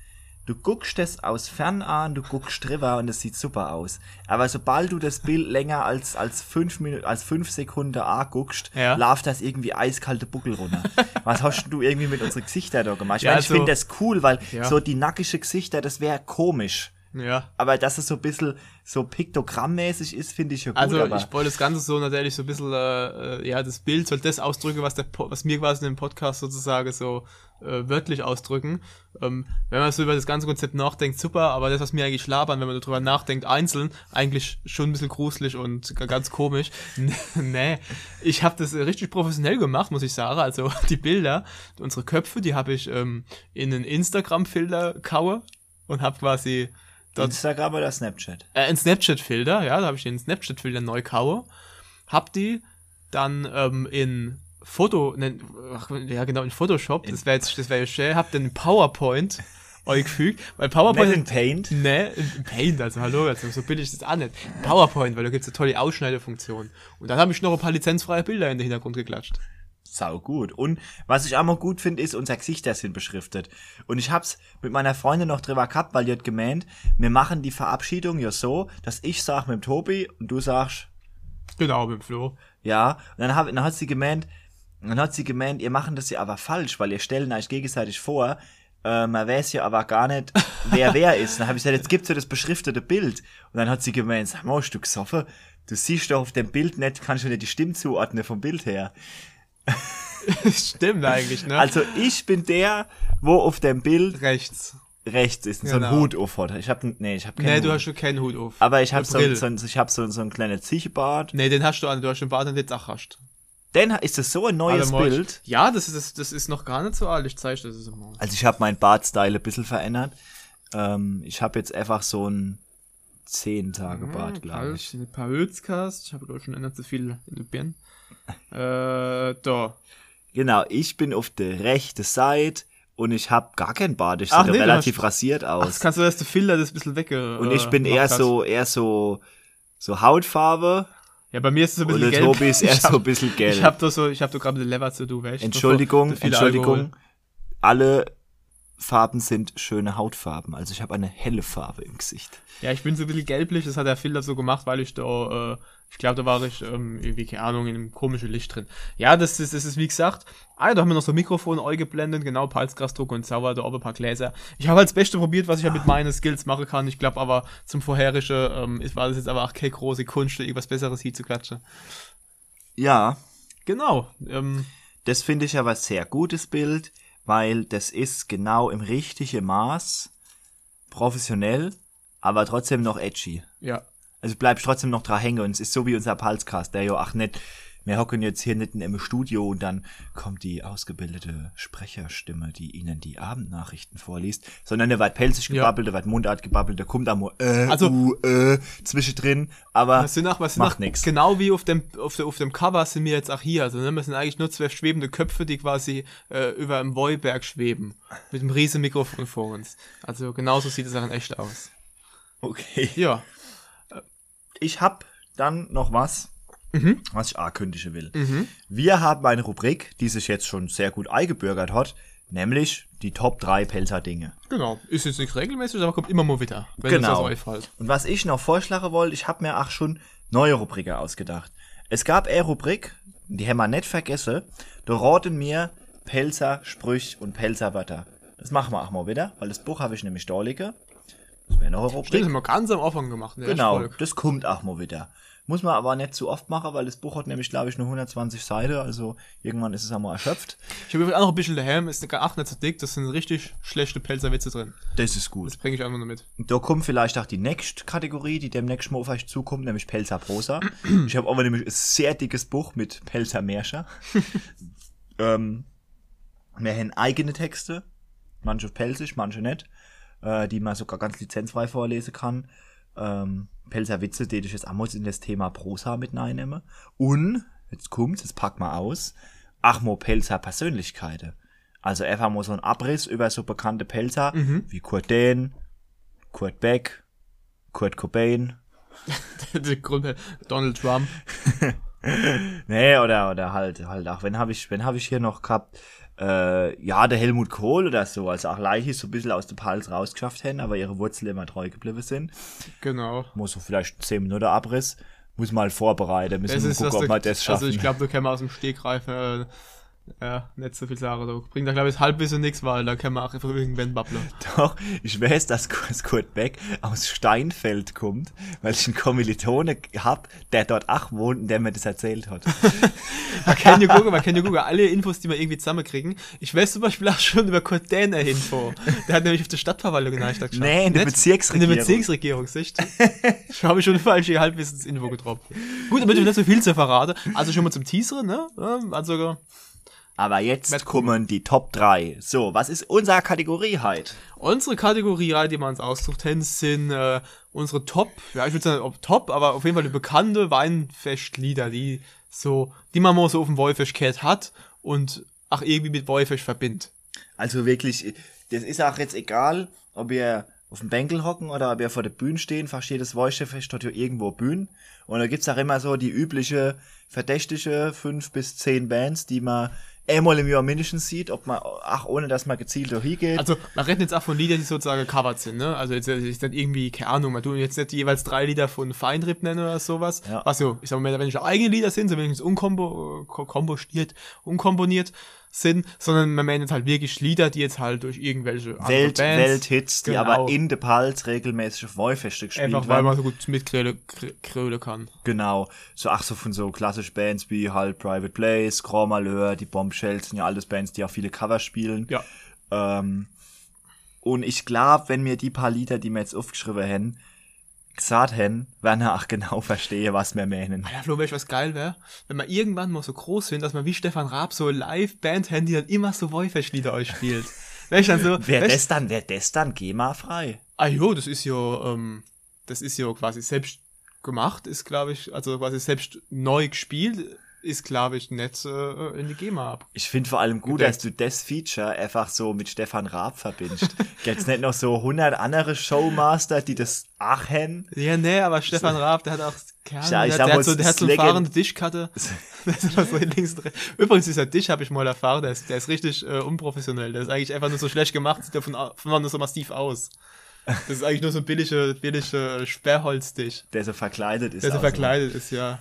Du guckst das aus fern an, du guckst drüber und es sieht super aus. Aber sobald du das Bild länger als, als fünf Minuten, als fünf Sekunden anguckst, Ja. läuft das irgendwie eiskalte Buckel runter. [LAUGHS] Was hast du irgendwie mit unseren Gesichtern da gemacht? Ich Ja, meine, ich also- finde das cool, weil Ja. so die nackische Gesichter, das wäre komisch. Ja. Aber dass es so ein bisschen so piktogrammmäßig ist, finde ich ja gut. Also ich wollte das Ganze so natürlich so ein bisschen, äh, äh, ja, das Bild soll das ausdrücken, was der Po- was mir quasi in dem Podcast sozusagen so äh, wörtlich ausdrücken. Ähm, wenn man so über das ganze Konzept nachdenkt, super, aber das, was mir eigentlich labern, wenn man darüber nachdenkt, einzeln, eigentlich schon ein bisschen gruselig und ganz komisch. [LAUGHS] nee, ich habe das richtig professionell gemacht, muss ich sagen. Also [LAUGHS] die Bilder, unsere Köpfe, die habe ich ähm, in einen Instagram-Filter kaue und habe quasi dort Instagram oder Snapchat? äh, ein Snapchat-Filter, ja, da habe ich den Snapchat-Filter neu kaue, hab die dann ähm, in Foto, ne, ach, ja genau, in Photoshop, das wäre jetzt, das wäre ja schön, hab dann PowerPoint [LAUGHS] eingefügt, weil Nicht PowerPoint, in Paint? ne, in Paint, also hallo, also so billig ist das auch nicht, PowerPoint, weil da gibt's eine tolle Ausschneidefunktion. Und dann habe ich noch ein paar lizenzfreie Bilder in den Hintergrund geklatscht. Sau gut. Und was ich auch mal gut finde, ist, unser Gesichter sind beschriftet. Und ich hab's mit meiner Freundin noch drüber gehabt, weil die hat gemeint, wir machen die Verabschiedung ja so, dass ich sag mit dem Tobi und du sagst, Genau, mit dem Flo. ja. Und dann, hab, dann hat sie gemeint, dann hat sie gemeint, ihr machen das ja aber falsch, weil ihr stellen euch gegenseitig vor, äh, man weiß ja aber gar nicht, wer [LAUGHS] wer ist. Dann habe ich gesagt, jetzt gibt's ja das beschriftete Bild. Und dann hat sie gemeint, sag mal, hast du gesoffen? Du siehst doch auf dem Bild nicht, kannst du nicht die Stimme zuordnen vom Bild her. [LAUGHS] Stimmt eigentlich, ne? Also ich bin der, wo auf dem Bild rechts. rechts ist und so ein Genau. Hut auf hat. Ich hab, nee, ich hab keinen Nee, Hut. du hast schon keinen Hut auf. aber ich hab so, so, ein- ich hab so, so ein kleines Zichebart. Nee, den hast du an, du hast den Bart und jetzt auch hast. Denn ist das so ein neues Alle Bild. Ja, das ist, das ist noch gar nicht so alt. Ich zeige dir das immer. Also ich habe meinen Bartstyle ein bisschen verändert. Ähm, ich habe jetzt einfach so ein 10 Tage Bart, glaube ich. Ein paar Hölzkast. Ich habe doch schon nicht zu viel in den Birnen. Äh, da. Genau, ich bin auf der rechten Seite und ich habe gar keinen Bart. Ich Ach, sehe nee, relativ hast- rasiert Ach, aus. das kannst du erst der Filter das ein bisschen wegge. und ich äh, bin eher hast. so, eher so, so Hautfarbe Ja, bei mir ist es ein und bisschen der gelb. Tobi ist [LAUGHS] eher hab- so ein bisschen gelb. Ich hab da so, ich hab da gerade mit Lever zu du, weißt? Entschuldigung, viel Entschuldigung. Alkohol. Alle Farben sind schöne Hautfarben. Also ich habe eine helle Farbe im Gesicht. Ja, ich bin so ein bisschen gelblich, das hat der Filter so gemacht, weil ich da, äh, ich glaube, da war ich ähm, irgendwie, keine Ahnung, in einem komischen Licht drin. Ja, das ist, das ist wie gesagt, ah, da haben wir noch so ein Mikrofon eingeblendet, genau, Palzgasdruck und sauer, da oben ein paar Gläser. Ich habe das Beste probiert, was ich ja mit meinen Skills machen kann. Ich glaube aber, zum vorherigen ähm, ist- war das jetzt aber auch keine große Kunst, irgendwas Besseres hier zu klatschen. Ja, Genau, ähm, das finde ich aber sehr gutes Bild, weil das ist genau im richtigen Maß professionell, aber trotzdem noch edgy. ja. Also bleibst trotzdem noch dran hängen und es ist so wie unser Palzcast, der ja auch nicht, wir hocken jetzt hier in einem Studio und dann kommt die ausgebildete Sprecherstimme, die ihnen die Abendnachrichten vorliest, sondern der wird pelzig Ja. gebabbelt, der wird Mundart gebabbelt, der kommt da mal äh, Also- uh, äh, zwischendrin, aber Was sind auch, was sind macht nix. genau wie auf dem, auf, der, auf dem Cover sind wir jetzt auch hier. Also, ne, wir sind eigentlich nur zwei schwebende Köpfe, die quasi äh, über einem Wollberg schweben. Mit einem riesen Mikrofon vor uns. Also, genauso sieht es auch in echt aus. Okay. Ja. Ich hab dann noch was, Mhm. was ich ankündigen will. Wir haben eine Rubrik, die sich jetzt schon sehr gut eingebürgert hat, nämlich die Top 3 Pelzer-Dinge. Genau. Ist jetzt nicht regelmäßig, aber kommt immer mal wieder. Wenn Genau. das einfällt. Und was ich noch vorschlagen wollte, ich habe mir auch schon neue Rubriken ausgedacht. Es gab eine Rubrik, die haben wir nicht vergessen, da roten mir Pelzer, Sprüch und Pelzerwörter. Das machen wir auch mal wieder, weil das Buch habe ich nämlich da liegen. Das wäre noch eine Stimmt, Rubrik. das haben wir ganz am Anfang gemacht. der Genau, ersten Folge. das kommt auch mal wieder. Muss man aber nicht zu oft machen, weil das Buch hat nämlich, glaube ich, nur 120 Seiten, also irgendwann ist es einmal erschöpft. Ich habe auch noch ein bisschen daheim, ist gar nicht so dick, das sind richtig schlechte Pelzerwitze drin. Das ist gut. Das bringe ich einfach nur mit. Da kommt vielleicht auch die nächste Kategorie, die demnächst mal auf euch zukommt, nämlich Pelzer Prosa. ich habe aber nämlich ein sehr dickes Buch mit Pelzer Märscher. [LAUGHS] ähm, wir haben eigene Texte, manche pelzig, manche nicht, äh, die man sogar ganz lizenzfrei vorlesen kann. Ähm, Pelzer Witze, die ich jetzt einmal in das Thema Prosa mit reinnehme. Und, jetzt kommt's, jetzt pack mal aus, Achmo Pelzer Persönlichkeiten. Also einfach mal so ein Abriss über so bekannte Pelzer wie Kurt Dehn, Kurt Beck, Kurt Cobain. [LAUGHS] Donald Trump. [LAUGHS] Nee, oder, oder halt, halt auch, wenn habe ich, wenn habe ich hier noch gehabt, äh, ja, der Helmut Kohl oder so, also auch Leichis so ein bisschen aus dem Hals rausgeschafft hätten, aber ihre Wurzeln immer treu geblieben sind. Genau. Muss so vielleicht 10 Minuten Abriss, muss mal vorbereiten, müssen wir gucken, ob wir das schaffen. Also ich glaube, da können wir aus dem Stegreif äh, Ja, nicht so viel sagen. Da bringt da, glaube ich, halbwissen nichts, weil da können wir auch einfach irgendwann babbeln. [LAUGHS] Doch, ich weiß, dass [LAUGHS] Kurt Beck aus Steinfeld kommt, weil ich einen Kommilitone hab, der dort auch wohnt und der mir das erzählt hat. [LAUGHS] man kann ja gucken, man kann ja gucken, alle Infos, die wir irgendwie zusammenkriegen. Ich weiß zum Beispiel auch schon über Kurt Däner Info. Der hat nämlich auf der Stadtverwaltung in Eichstätt geschaut. Nee, in der Bezirksregierung. In der Bezirksregierung, siehst? Ich habe schon falsche Halbwissensinfo getroffen. Gut, damit wir nicht so viel zu verraten. Also schon mal zum Teaser, ne? Also aber jetzt kommen die Top 3. So, was ist unsere Kategorie halt? Unsere Kategorie, die wir uns aussucht sind äh, unsere Top, ja, ich würde sagen, ob Top, aber auf jeden Fall die bekannte Weinfestlieder, die so, die man mal so auf dem Wolfisch kennt hat und auch irgendwie mit Wolfisch verbindet. Also wirklich, das ist auch jetzt egal, ob ihr auf dem Bänkel hocken oder ob ihr vor der Bühne stehen, fast jedes Wolfischfest hat ja irgendwo Bühnen. Und da gibt's auch immer so die übliche, verdächtige fünf bis zehn Bands, die man einmal im Jahr mindestens sieht, ob man, ach, ohne dass man gezielt da hingeht. Also, man redet jetzt auch von Liedern, die sozusagen covered sind, ne? Also, jetzt ist nicht irgendwie, keine Ahnung, man tut jetzt nicht jeweils drei Lieder von Feinripp nennen oder sowas. Ja. Was so, ich sag mal, wenn ich eigene Lieder sind, so wenigstens unkombo, kompostiert, unkomponiert, sind, sondern man meint halt wirklich Lieder, die jetzt halt durch irgendwelche Welt, Welthits, die genau. aber in der Pals regelmäßig auf Wollfeste gespielt Einfach, weil man so gut mitkrölen kann. Genau. So, ach so von so klassischen Bands wie halt Private Place, Grand Malheur, die Bombshells sind ja alles Bands, die auch viele Cover spielen. Ja. Ähm, und ich glaube, wenn mir die paar Lieder, die wir jetzt aufgeschrieben haben, gesagt haben, werden wir auch genau verstehen, was wir meinen. Alter, Flo, weißt was geil wäre? Wenn man irgendwann mal so groß sind, dass man wie Stefan Raab so Live-Band-Handy dann immer so Wolfisch-Lieder euch spielt. [LAUGHS] weißt dann so, Wer das dann, wer das dann GEMA-frei? Ah jo, das ist ja, ähm, das ist ja quasi selbst gemacht, ist glaube ich, also quasi selbst neu gespielt ist, glaube ich, nicht äh, in die GEMA ab. Ich finde vor allem gut, dass du das Feature einfach so mit Stefan Raab verbindest. [LAUGHS] Gibt's nicht noch so 100 andere Showmaster, die das achen? Ja, nee, aber Stefan so. Raab, der hat auch Kerne, ja, der, der, hat so, der hat so eine fahrende Tischkarte. [LAUGHS] so Übrigens, dieser Tisch habe ich mal erfahren, der ist, der ist richtig äh, unprofessionell. Der ist eigentlich einfach nur so schlecht gemacht, sieht davon, davon nur so massiv aus. Das ist eigentlich nur so ein billiger, billiger Sperrholztisch. Der so verkleidet ist. Der so verkleidet ist, ja.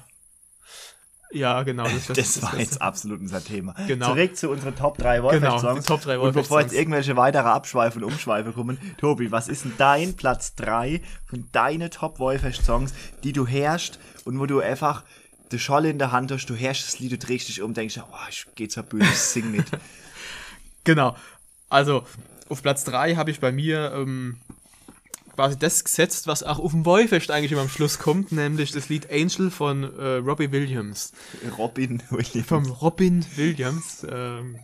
Ja, genau. Das, das, das war jetzt absolut unser Thema. Genau. Zurück zu unseren Top 3 Wolfgang-Songs. Genau, die Top 3 Und bevor jetzt irgendwelche weitere Abschweife und Umschweife kommen, Tobi, was ist denn dein Platz 3 von deinen Top Wolfgang-Songs, die du herrschst und wo du einfach die Scholle in der Hand hast, du herrschst das Lied, du drehst dich um, denkst, oh, ich geh zur Bühne, ich sing mit. [LAUGHS] genau. Also, auf Platz 3 habe ich bei mir ähm, quasi das gesetzt, was auch auf dem Boyfest eigentlich immer am Schluss kommt, nämlich das Lied Angel von äh, Robbie Williams. Robin Williams. Vom Robin Williams. Ähm,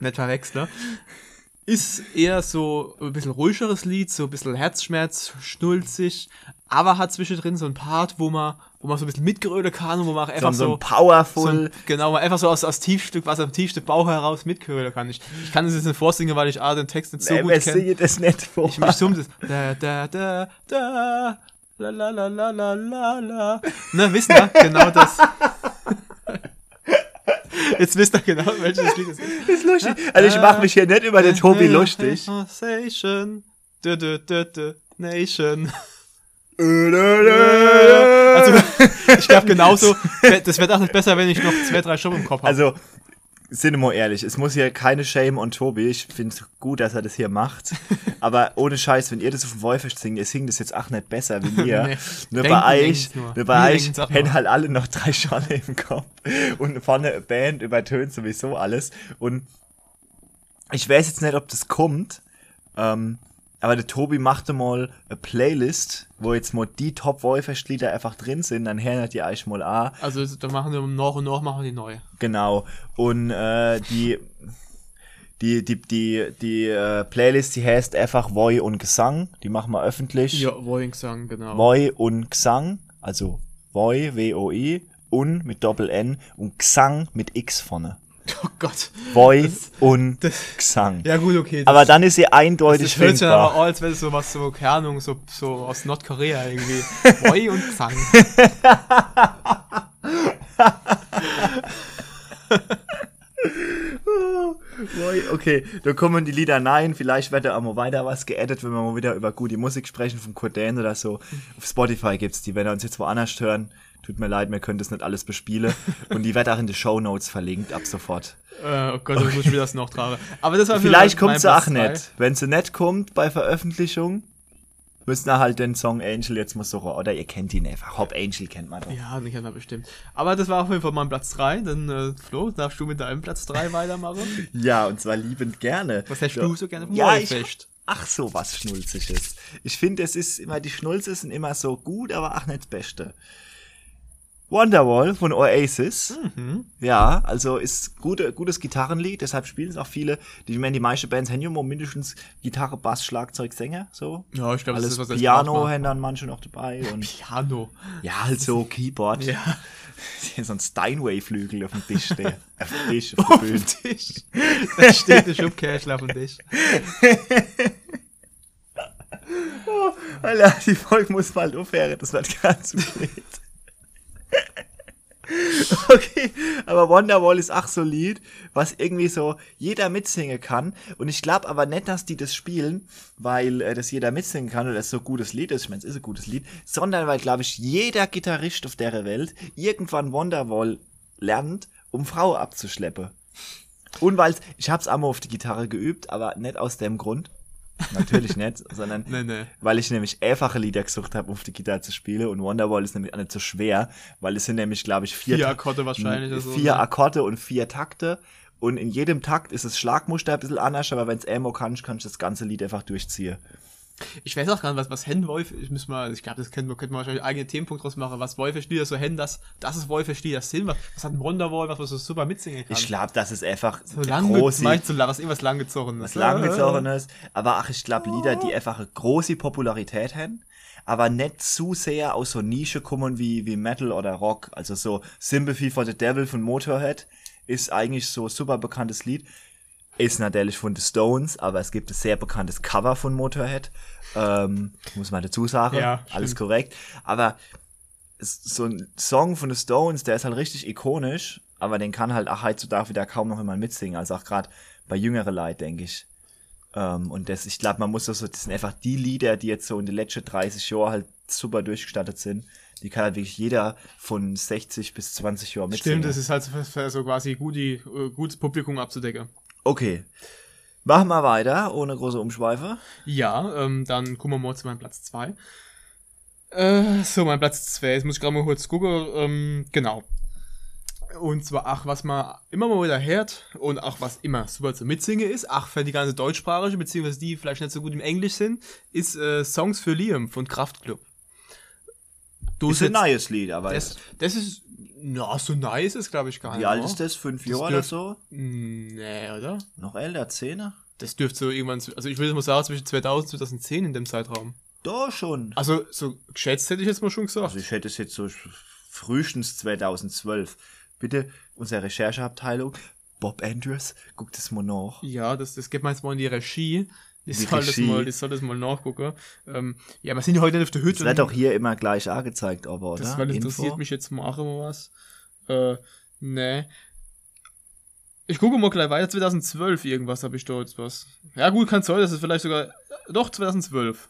nicht verwechseln. Ist eher so ein bisschen ruhigeres Lied, so ein bisschen Herzschmerz, schnulzig, aber hat zwischendrin so ein Part, wo man, wo man so ein bisschen mitgerölen kann wo man auch einfach so, so, so powerful. So, genau, man einfach so aus, aus Tiefstück, was am tiefsten Bauch heraus mitgerölen kann. Ich, ich kann das jetzt nicht vorsingen, weil ich A, den Text nicht so nee, gut kenne. Ich das nicht vor. Ich, ich summe das. Da, da, da, da, la, la, la, la, la, la, la. Ne, wissen wir? Genau das. [LAUGHS] Jetzt wisst ihr genau, welches Lied es ist. Das ist lustig. Also ich mache mich hier nicht über den Tobi lustig. Nation. Also, [LAUGHS] ich glaube genauso, [LAUGHS] das wird auch nicht besser, wenn ich noch zwei, drei Stunden im Kopf habe. Also, sind wir mal ehrlich, es muss hier keine Shame on Tobi. Ich finde es gut, dass er das hier macht. [LAUGHS] Aber ohne Scheiß, wenn ihr das auf dem Wolfisch singt, ihr singt das jetzt auch nicht besser wie mir. nee, nur, denken, bei euch, nur. nur bei euch haben halt alle noch drei Scholle im Kopf. Und vorne Band übertönt sowieso alles. Und ich weiß jetzt nicht, ob das kommt. Ähm, aber der Tobi machte mal eine Playlist, wo jetzt mal die top wolfest lieder einfach drin sind, dann hören die euch mal an. Also da machen wir noch und noch machen die neu. Genau. Und äh, die die, die, die, die äh, Playlist, die heißt einfach Voi und Gesang. Die machen wir öffentlich. Ja, Voi und Gesang, genau. Voi und Gesang, also Voi, W-O-I, und mit Doppel-N und Gesang mit X vorne. [LAUGHS] Oh Gott. Boy das, und das, Gesang. Ja gut, okay. aber dann ist sie eindeutig das hört sich aber als wäre es so was so, keine Ahnung, so, so aus Nordkorea irgendwie. [LAUGHS] Boy und Gesang. [LAUGHS] okay, da kommen die Lieder nein, vielleicht wird da auch mal weiter was geedit, wenn wir mal wieder über gute Musik sprechen, von Cordain oder so. Auf Spotify gibt's die, wenn ihr uns jetzt woanders hören, Tut mir leid, wir können das nicht alles bespielen. Und die wird auch in den Show Notes verlinkt ab sofort. Äh, oh Gott, ich muss mir das noch tragen. Aber das war Vielleicht kommt sie auch nicht. Wenn sie nicht kommt bei Veröffentlichung, müssen wir halt den Song Angel jetzt mal suchen. Oder ihr kennt ihn einfach. Hop Angel kennt man doch. Ja, den kennt man bestimmt. Aber das war auf jeden Fall mein Platz 3. Dann, äh, Flo, darfst du mit deinem Platz 3 weitermachen? [LAUGHS] ja, und zwar liebend gerne. Was hast so. du so gerne vom ja, ich, Ach so, was Schnulziges. Ich finde, es ist immer, die Schnulze sind immer so gut, aber ach nicht das Beste. Wonderwall von Oasis. Mhm. Ja, also ist gute, gutes Gitarrenlied, deshalb spielen es auch viele. Die, ich meine, die meisten Bands haben ja mindestens Gitarre, Bass, Schlagzeug, Sänger, so. Ja, ich glaube, das ist was Piano haben dann manche noch dabei. Und Piano. Ja, halt so Keyboard. Ja. [LAUGHS] so ein Steinway-Flügel auf dem Tisch stehen. [LAUGHS] auf dem Tisch, auf, auf dem Tisch. da steht der Schubkästchen auf dem Tisch. oh, [LAUGHS] Alter, die Folge muss mal aufhören, das wird ganz zu spät. [LAUGHS] Okay, aber Wonderwall ist ach solid, was irgendwie so jeder mitsingen kann. Und ich glaube aber nicht, dass die das spielen, weil äh, das jeder mitsingen kann oder das so ein gutes Lied ist. Ich meine, es ist ein gutes Lied, sondern weil, glaube ich, jeder Gitarrist auf der Welt irgendwann Wonderwall lernt, um Frau abzuschleppen. Und weil ich hab's einmal auf die Gitarre geübt, aber nicht aus dem Grund. Natürlich nicht, sondern [LAUGHS] nee, nee. weil ich nämlich einfache Lieder gesucht habe, auf die Gitarre zu spielen und Wonderwall ist nämlich auch nicht so schwer, weil es sind nämlich, glaube ich, vier, vier Akkorde wahrscheinlich. Vier so, ne? Akkorde und vier Takte und in jedem Takt ist das Schlagmuster ein bisschen anders, aber wenn es Emo kannst, kannst du das ganze Lied einfach durchziehen. Ich weiß auch gar nicht, was, was Hen Wolf, ich muss mal, ich glaube, das könnte, könnte man wahrscheinlich einen eigenen Themenpunkt draus machen, was Wolfe Lieder so Hen, das, das ist Wolfe Lieder sind, was, was hat ein Wonderwall, was man so super mitsingen kann. Ich glaube, das ist einfach so lang, große, meinst du, was irgendwas langgezogenes. Was langgezogenes, aber ach, ich glaube, Lieder, die einfach eine große Popularität haben, aber nicht zu sehr aus so Nische kommen wie, wie Metal oder Rock, also so Sympathy for the Devil von Motorhead ist eigentlich so super bekanntes Lied ist natürlich von The Stones, aber es gibt ein sehr bekanntes Cover von Motorhead. Ähm, muss man dazu sagen. Ja, alles korrekt. Aber so ein Song von The Stones, der ist halt richtig ikonisch, aber den kann halt auch heutzutage wieder kaum noch jemand mitsingen. Also auch gerade bei jüngeren Leuten, denke ich. Ähm, und das, ich glaube, man muss das so, das sind einfach die Lieder, die jetzt so in den letzten 30 Jahren halt super durchgestattet sind. Die kann halt wirklich jeder von 60 bis 20 Jahren mitsingen. Stimmt, das ist halt so, so quasi gut, die, äh, gutes Publikum abzudecken. Okay. Machen wir weiter, ohne große Umschweife. Ja, ähm, dann gucken wir mal zu meinem Platz 2. Äh, so, mein Platz 2. Jetzt muss ich gerade mal kurz gucken. Ähm, genau. Und zwar, ach, was man immer mal wieder hört und auch was immer super zu mitsingen ist, ach, für die ganze deutschsprachige, beziehungsweise die vielleicht nicht so gut im Englisch sind, ist äh, Songs für Liam von Kraftklub. Du ist ein neues Lied, aber das, das ist na, so nice ist, glaube ich, gar nicht. Wie alt ist das? Fünf Jahre oder so? Nee, oder? Noch älter, Zehner? Das dürfte so irgendwann, also ich würde mal sagen, zwischen 2000 und 2010 in dem Zeitraum. Da schon. Also, so geschätzt hätte ich jetzt mal schon gesagt. Also ich hätte es jetzt so frühestens 2012. Bitte, unsere Rechercheabteilung, Bob Andrews, guckt es mal nach. Ja, das, das geht mal jetzt mal in die Regie. Ich soll, das mal, ich soll das mal nachgucken. Ähm, ja, wir sind ja heute nicht auf der Hütte. Das wird doch hier immer gleich angezeigt, aber, oder? Das, weil das interessiert mich jetzt mal was. Äh, ne. Ich gucke mal gleich weiter. 2012 irgendwas habe ich da jetzt was. Ja gut, kann sein, das ist vielleicht sogar... Doch, 2012.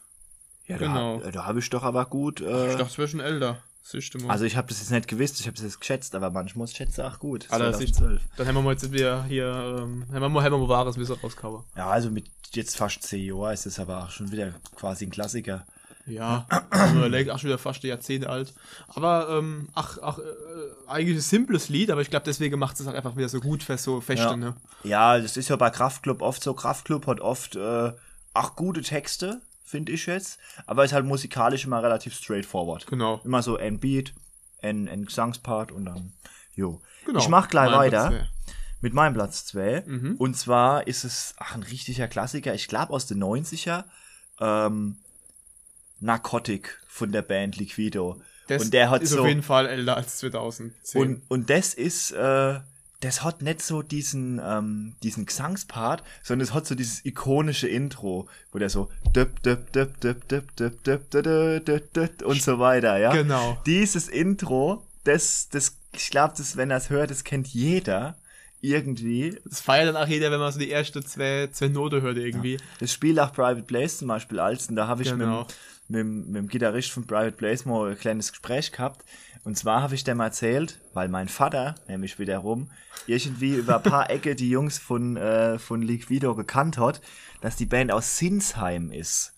Ja, genau. Da, da habe ich doch aber gut... Äh, ich dachte, es wäre älter. Also ich habe das jetzt nicht gewusst, ich habe es jetzt geschätzt, aber manchmal schätze ich auch gut. Alter, 2012. Dann haben wir mal jetzt wieder hier, ähm, haben wir mal, haben wir mal wahres Wissen rausgehauen. Ja, also mit jetzt fast 10 Jahren ist es aber auch schon wieder quasi ein Klassiker. Ja, also überlegt, auch schon wieder fast Jahrzehnte alt. Aber, ähm, ach, ach, äh, eigentlich ein simples Lied, aber ich glaube, deswegen macht es halt einfach wieder so gut fest, so feste, ja. ne? Ja, das ist ja bei Kraftclub oft so. Kraftclub hat oft, äh, auch gute Texte, finde ich jetzt. Aber ist halt musikalisch immer relativ straightforward. Genau. Immer so ein Beat, ein, ein Gesangspart und dann, jo. Genau. Ich mach gleich weiter mit meinem Platz 2. Mhm. Und zwar ist es, ach, ein richtiger Klassiker, ich glaube aus den 90er, ähm, Narcotic von der Band Liquido. Das und der hat ist so, auf jeden Fall älter als 2010. Und, und das ist, äh, das hat nicht so diesen, ähm, diesen Gesangspart, sondern es hat so dieses ikonische Intro, wo der so und so weiter, ja. Genau. Dieses Intro, das, das, ich glaube, das, wenn er es hört, das kennt jeder irgendwie. Das feiert dann auch jeder, wenn man so die erste zwei, zwei Note hört irgendwie. Ja. Das Spiel nach Private Place zum Beispiel als, und da habe ich genau. mit, mit, mit dem Gitarrist von Private Place mal ein kleines Gespräch gehabt Und zwar habe ich dem erzählt, weil mein Vater, nämlich wiederum, irgendwie über ein paar [LAUGHS] Ecke die Jungs von, äh, von Liquido gekannt hat, dass die Band aus Sinsheim ist.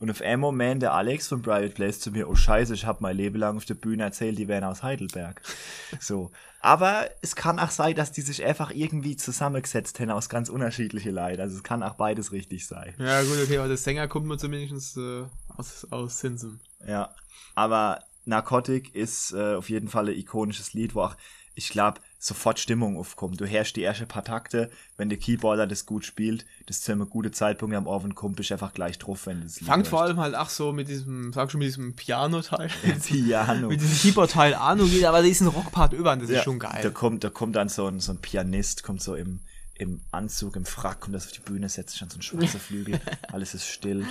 Und auf einmal Moment der Alex von Private Place zu mir, oh scheiße, ich habe mein Leben lang auf der Bühne erzählt, die wären aus Heidelberg. [LAUGHS] So. Aber es kann auch sein, dass die sich einfach irgendwie zusammengesetzt haben aus ganz unterschiedliche Leid. Also es kann auch beides richtig sein. Ja, gut, okay, aber der Sänger kommt mir zumindest äh, aus, aus Zinsen. Ja. Aber Narcotic ist äh, auf jeden Fall ein ikonisches Lied, wo auch, ich glaube, sofort Stimmung aufkommt. Du herrschst die ersten paar Takte, wenn der Keyboarder das gut spielt, das ist zu einem guten Zeitpunkt am Ohren kommt, bist einfach gleich drauf, wenn das Lied Fangt vor allem halt auch so mit diesem, sag schon, mit diesem Piano-Teil. [LAUGHS] Piano. mit diesem Keyboard-Teil an und geht aber diesen Rockpart über und das ja, ist schon geil. Da kommt, da kommt dann so ein, so ein Pianist, kommt so im, im Anzug, im Frack, kommt das auf die Bühne, setzt sich an so einen schwarzen [LAUGHS] Flügel, alles ist still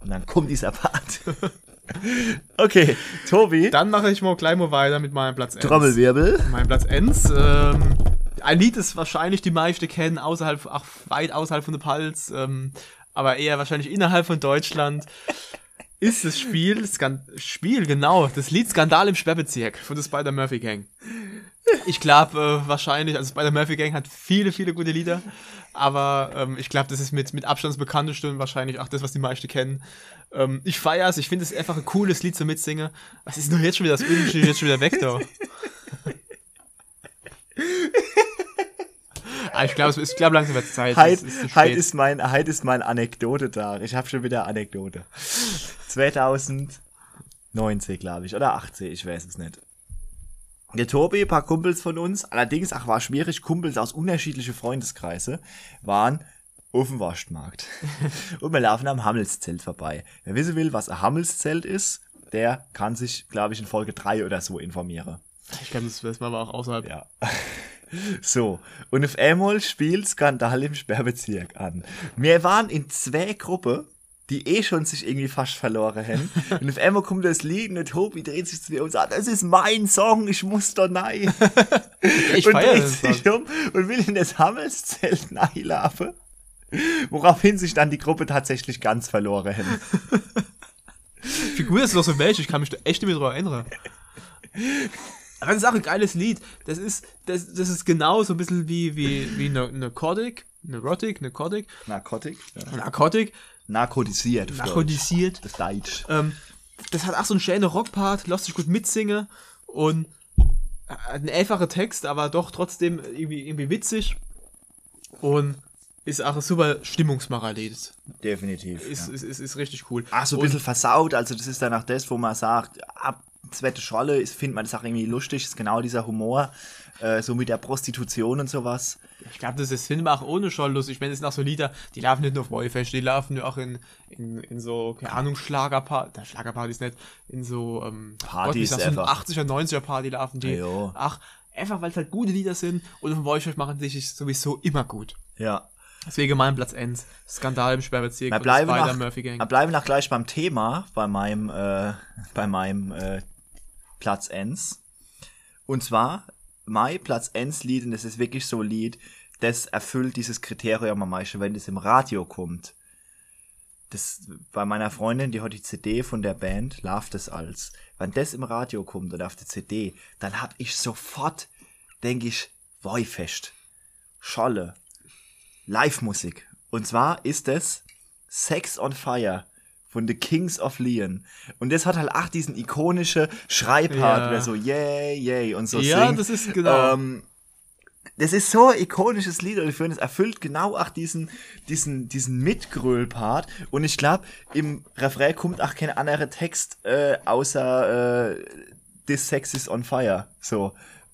und dann kommt dieser Part. [LAUGHS] Okay, Tobi. Dann mache ich mal gleich mal weiter mit meinem Platz 1. Trommelwirbel. Mein Platz 1. Ähm, ein Lied, das wahrscheinlich die meisten kennen, außerhalb, auch weit außerhalb von der Palz, ähm, aber eher wahrscheinlich innerhalb von Deutschland, ist das Spiel, Skan Spiel, genau, das Lied Skandal im Sperrbezirk von der Spider-Murphy Gang. Ich glaube äh, wahrscheinlich, also Spider-Murphy Gang hat viele, viele gute Lieder, aber ähm, ich glaube, das ist mit, mit Abstand das bekannteste und wahrscheinlich auch das, was die meisten kennen. Ähm, ich feiere es, ich finde es einfach ein cooles Lied zum Mitsingen. Was ist nur jetzt schon wieder das Öl, jetzt schon wieder weg da? [LAUGHS] ah, ich glaube, ich glaube langsam wird Zeit. Heute ist, heit ist, mein, heit ist mein Anekdote da. Ich habe schon wieder Anekdote. 2019, glaube ich, oder 18, ich weiß es nicht. Der Tobi, ein paar Kumpels von uns, allerdings, ach, war schwierig, Kumpels aus unterschiedlichen Freundeskreise, waren auf dem Waschmarkt. [LAUGHS] und wir laufen am Hammelszelt vorbei. Wer wissen will, was ein Hammelszelt ist, der kann sich, glaube ich, in Folge 3 oder so informieren. Ich kann das wissen, aber auch außerhalb. Ja. [LAUGHS] So, und auf einmal spielt Skandal im Sperrbezirk an. Wir waren in zwei Gruppen, die eh schon sich irgendwie fast verloren haben. [LAUGHS] und auf einmal kommt das Lied und Tobi dreht sich zu mir und sagt, das ist mein Song, ich muss da nein. ich und dreht sich um und will in das Hammelszelt laufen. [LAUGHS] Woraufhin sich dann die Gruppe tatsächlich ganz verloren haben. [LAUGHS] Figur ist doch so Mensch, ich kann mich da echt nicht mehr daran erinnern. Aber das ist auch ein geiles Lied. Das ist, das, das ist genau so ein bisschen wie, wie, wie Narcotic, Neurotic, Narcotic. Narcotic. Ja. Narcotic. Narkotisiert. Narkotisiert. Das Deutsch. Ähm, das hat auch so einen schönen Rockpart, lässt sich gut mitsingen und ein einfacher Text, aber doch trotzdem irgendwie, irgendwie witzig. Und ist auch ein super Stimmungsmacher Lied. Definitiv. Ist, ja. ist, ist, ist, richtig cool. Ach, so ein bisschen versaut, also das ist dann auch das, wo man sagt, ab zweite Scholle, ist, findet man das auch irgendwie lustig, ist genau dieser Humor, äh, so mit der Prostitution und sowas. Ich glaube, das ist Film auch ohne Scholl lustig. Ich meine, das sind auch so Lieder, die laufen nicht nur auf Wollfest, die laufen auch in, in, in so, keine Ahnung, Schlagerpartys, Schlagerpartys nicht, in so, ähm, Partys Gott, so 80er, 90er Party laufen die. Ja, Ach, einfach weil es halt gute Lieder sind und auf Wollfest machen die sich sowieso immer gut. Ja. Deswegen mein Platz 1. Skandal im Sperrbezirk. Wir bleiben, nach, wir bleiben nach gleich beim Thema, bei meinem, äh, bei meinem äh, Platz 1. Und zwar, mein Platz 1 Lied, und das ist wirklich so ein Lied, das erfüllt dieses Kriterium am meisten, wenn das im Radio kommt. Das, bei meiner Freundin, die hat die CD von der Band, Love das als. Wenn das im Radio kommt oder auf der CD, dann hab ich sofort, denke ich, Woifest. Scholle. Live-Musik. Und zwar ist es Sex on Fire von The Kings of Leon. Und das hat halt auch diesen ikonischen Schreibpart, ja. der so yay, yay und so Ja, singt. das ist genau. Ähm, das ist so ein ikonisches Lied und ich finde, es erfüllt genau auch diesen, diesen, diesen Mitgröl-Part. Und ich glaube, im Refrain kommt auch kein anderer Text, äh, außer, äh, This Sex is on fire. So.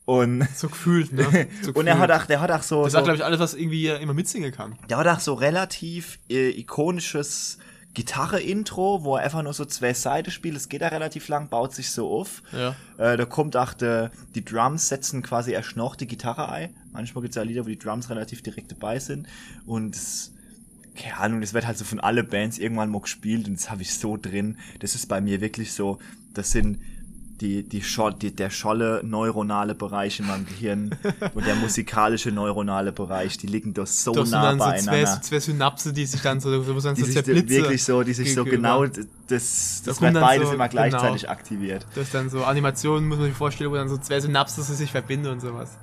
Und so gefühlt, ne? [LAUGHS] So und er hat auch, der hat auch so. Das so, hat, glaube ich, alles, was irgendwie immer mitsingen kann. Der hat auch so relativ äh, ikonisches Gitarre-Intro, wo er einfach nur so zwei Seiten spielt. Es geht ja relativ lang, baut sich so auf. Ja. Äh, da kommt auch de, die Drums setzen quasi erst noch die Gitarre ein. Manchmal gibt es ja Lieder, wo die Drums relativ direkt dabei sind. Und das, keine Ahnung, das wird halt so von alle Bands irgendwann mal gespielt und das habe ich so drin. Das ist bei mir wirklich so, das sind die, die, Scho die der scholle neuronale Bereich in meinem Gehirn und der musikalische neuronale Bereich, die liegen doch so Das sind nah dann so zwei, beieinander. zwei Synapsen, die sich dann so, so, so, die so sich zerblitzen. wirklich so, die sich so genau, das, das kommt wird beides so- immer gleichzeitig genau. aktiviert. Das ist dann so Animationen, muss man sich vorstellen, wo dann so zwei Synapsen so sich verbinden und sowas.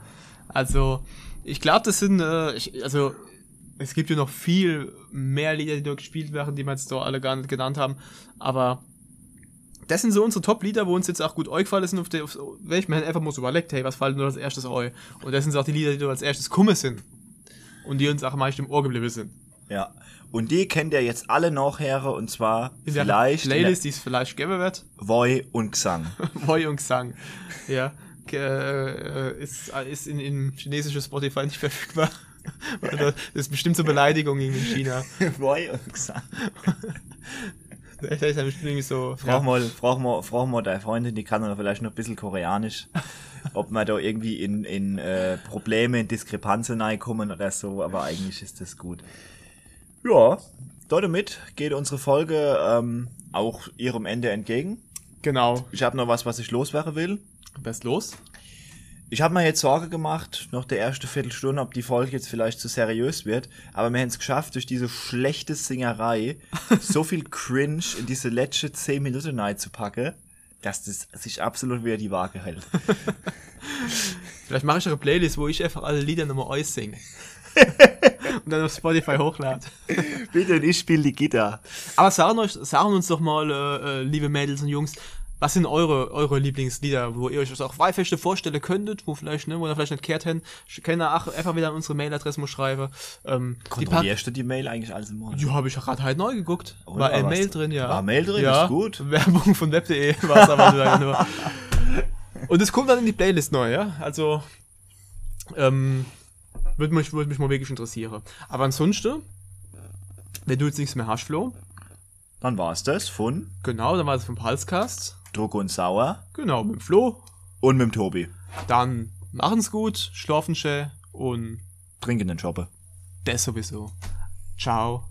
Also, ich glaube, das sind, äh, ich, also, es gibt ja noch viel mehr Lieder, die dort gespielt werden, die wir jetzt da alle gar nicht genannt haben, aber das sind so unsere Top-Lieder, wo uns jetzt auch gut eingefallen sind, auf der, auf, wenn ich mir einfach mal so überlegt, hey, was fällt nur als erstes eu? Und das sind so auch die Lieder, die dort als erstes kummer sind. Und die uns auch am meisten im Ohr geblieben sind. Ja. Und die kennt ihr jetzt alle nachher und zwar In der vielleicht Playlist, die es vielleicht geben wird. Voi und Gesang. Woi und Gesang. [LAUGHS] Ja. Äh, ist, ist in, in chinesisches Spotify nicht verfügbar. [LAUGHS] Das ist bestimmt zur Beleidigung in China. [LAUGHS] Voi und Gesang. Da ist dann bestimmt irgendwie so. Frag mal, frag mal, frag mal deine Freundin, die kann doch vielleicht noch ein bisschen Koreanisch, [LAUGHS] ob man da irgendwie in, in äh, Probleme, in Diskrepanzen reinkommen oder so, aber eigentlich ist das gut. Ja, damit geht unsere Folge ähm, auch ihrem Ende entgegen. Genau. Ich habe noch was, was ich loswerden will. Was ist los? Ich habe mir jetzt Sorge gemacht, noch der erste Viertelstunde, ob die Folge jetzt vielleicht zu seriös wird. Aber wir haben es geschafft, durch diese schlechte Singerei [LAUGHS] so viel Cringe in diese letzte 10 Minuten reinzupacken, dass das sich absolut wieder die Waage hält. [LAUGHS] Vielleicht mache ich eine Playlist, wo ich einfach alle Lieder nochmal aussinge. [LAUGHS] und dann auf Spotify hochlade. Bitte, und ich spiele die Gitarre. Aber sagen, euch, sagen uns doch mal, äh, äh, liebe Mädels und Jungs, was sind eure, eure Lieblingslieder, wo ihr euch das auch Wahlfeste vorstellen könntet, wo vielleicht, ne, wo ihr vielleicht nicht kehrt hin, ihr auch einfach wieder an unsere Mailadresse mal schreiben. Ähm, die Kontrollierst du die Mail eigentlich alles im Monat? Ja, habe ich gerade halt neu geguckt. Oder war ein? Mail drin, ja. War Mail drin? ja. Ist gut. [LAUGHS] Werbung von web.de war es aber nur. [LAUGHS] Und es kommt dann in die Playlist neu, ja. Also, ähm, würde mich, würde mich mal wirklich interessieren. Aber ansonsten, wenn du jetzt nichts mehr hast, Flo, Dann war's das von genau, dann war es vom Halscast. Druck und Sauer Genau, mit dem Flo. und mit dem Tobi. Dann machen's gut, schlafen schön und Trinken den Shoppe. das sowieso. Ciao.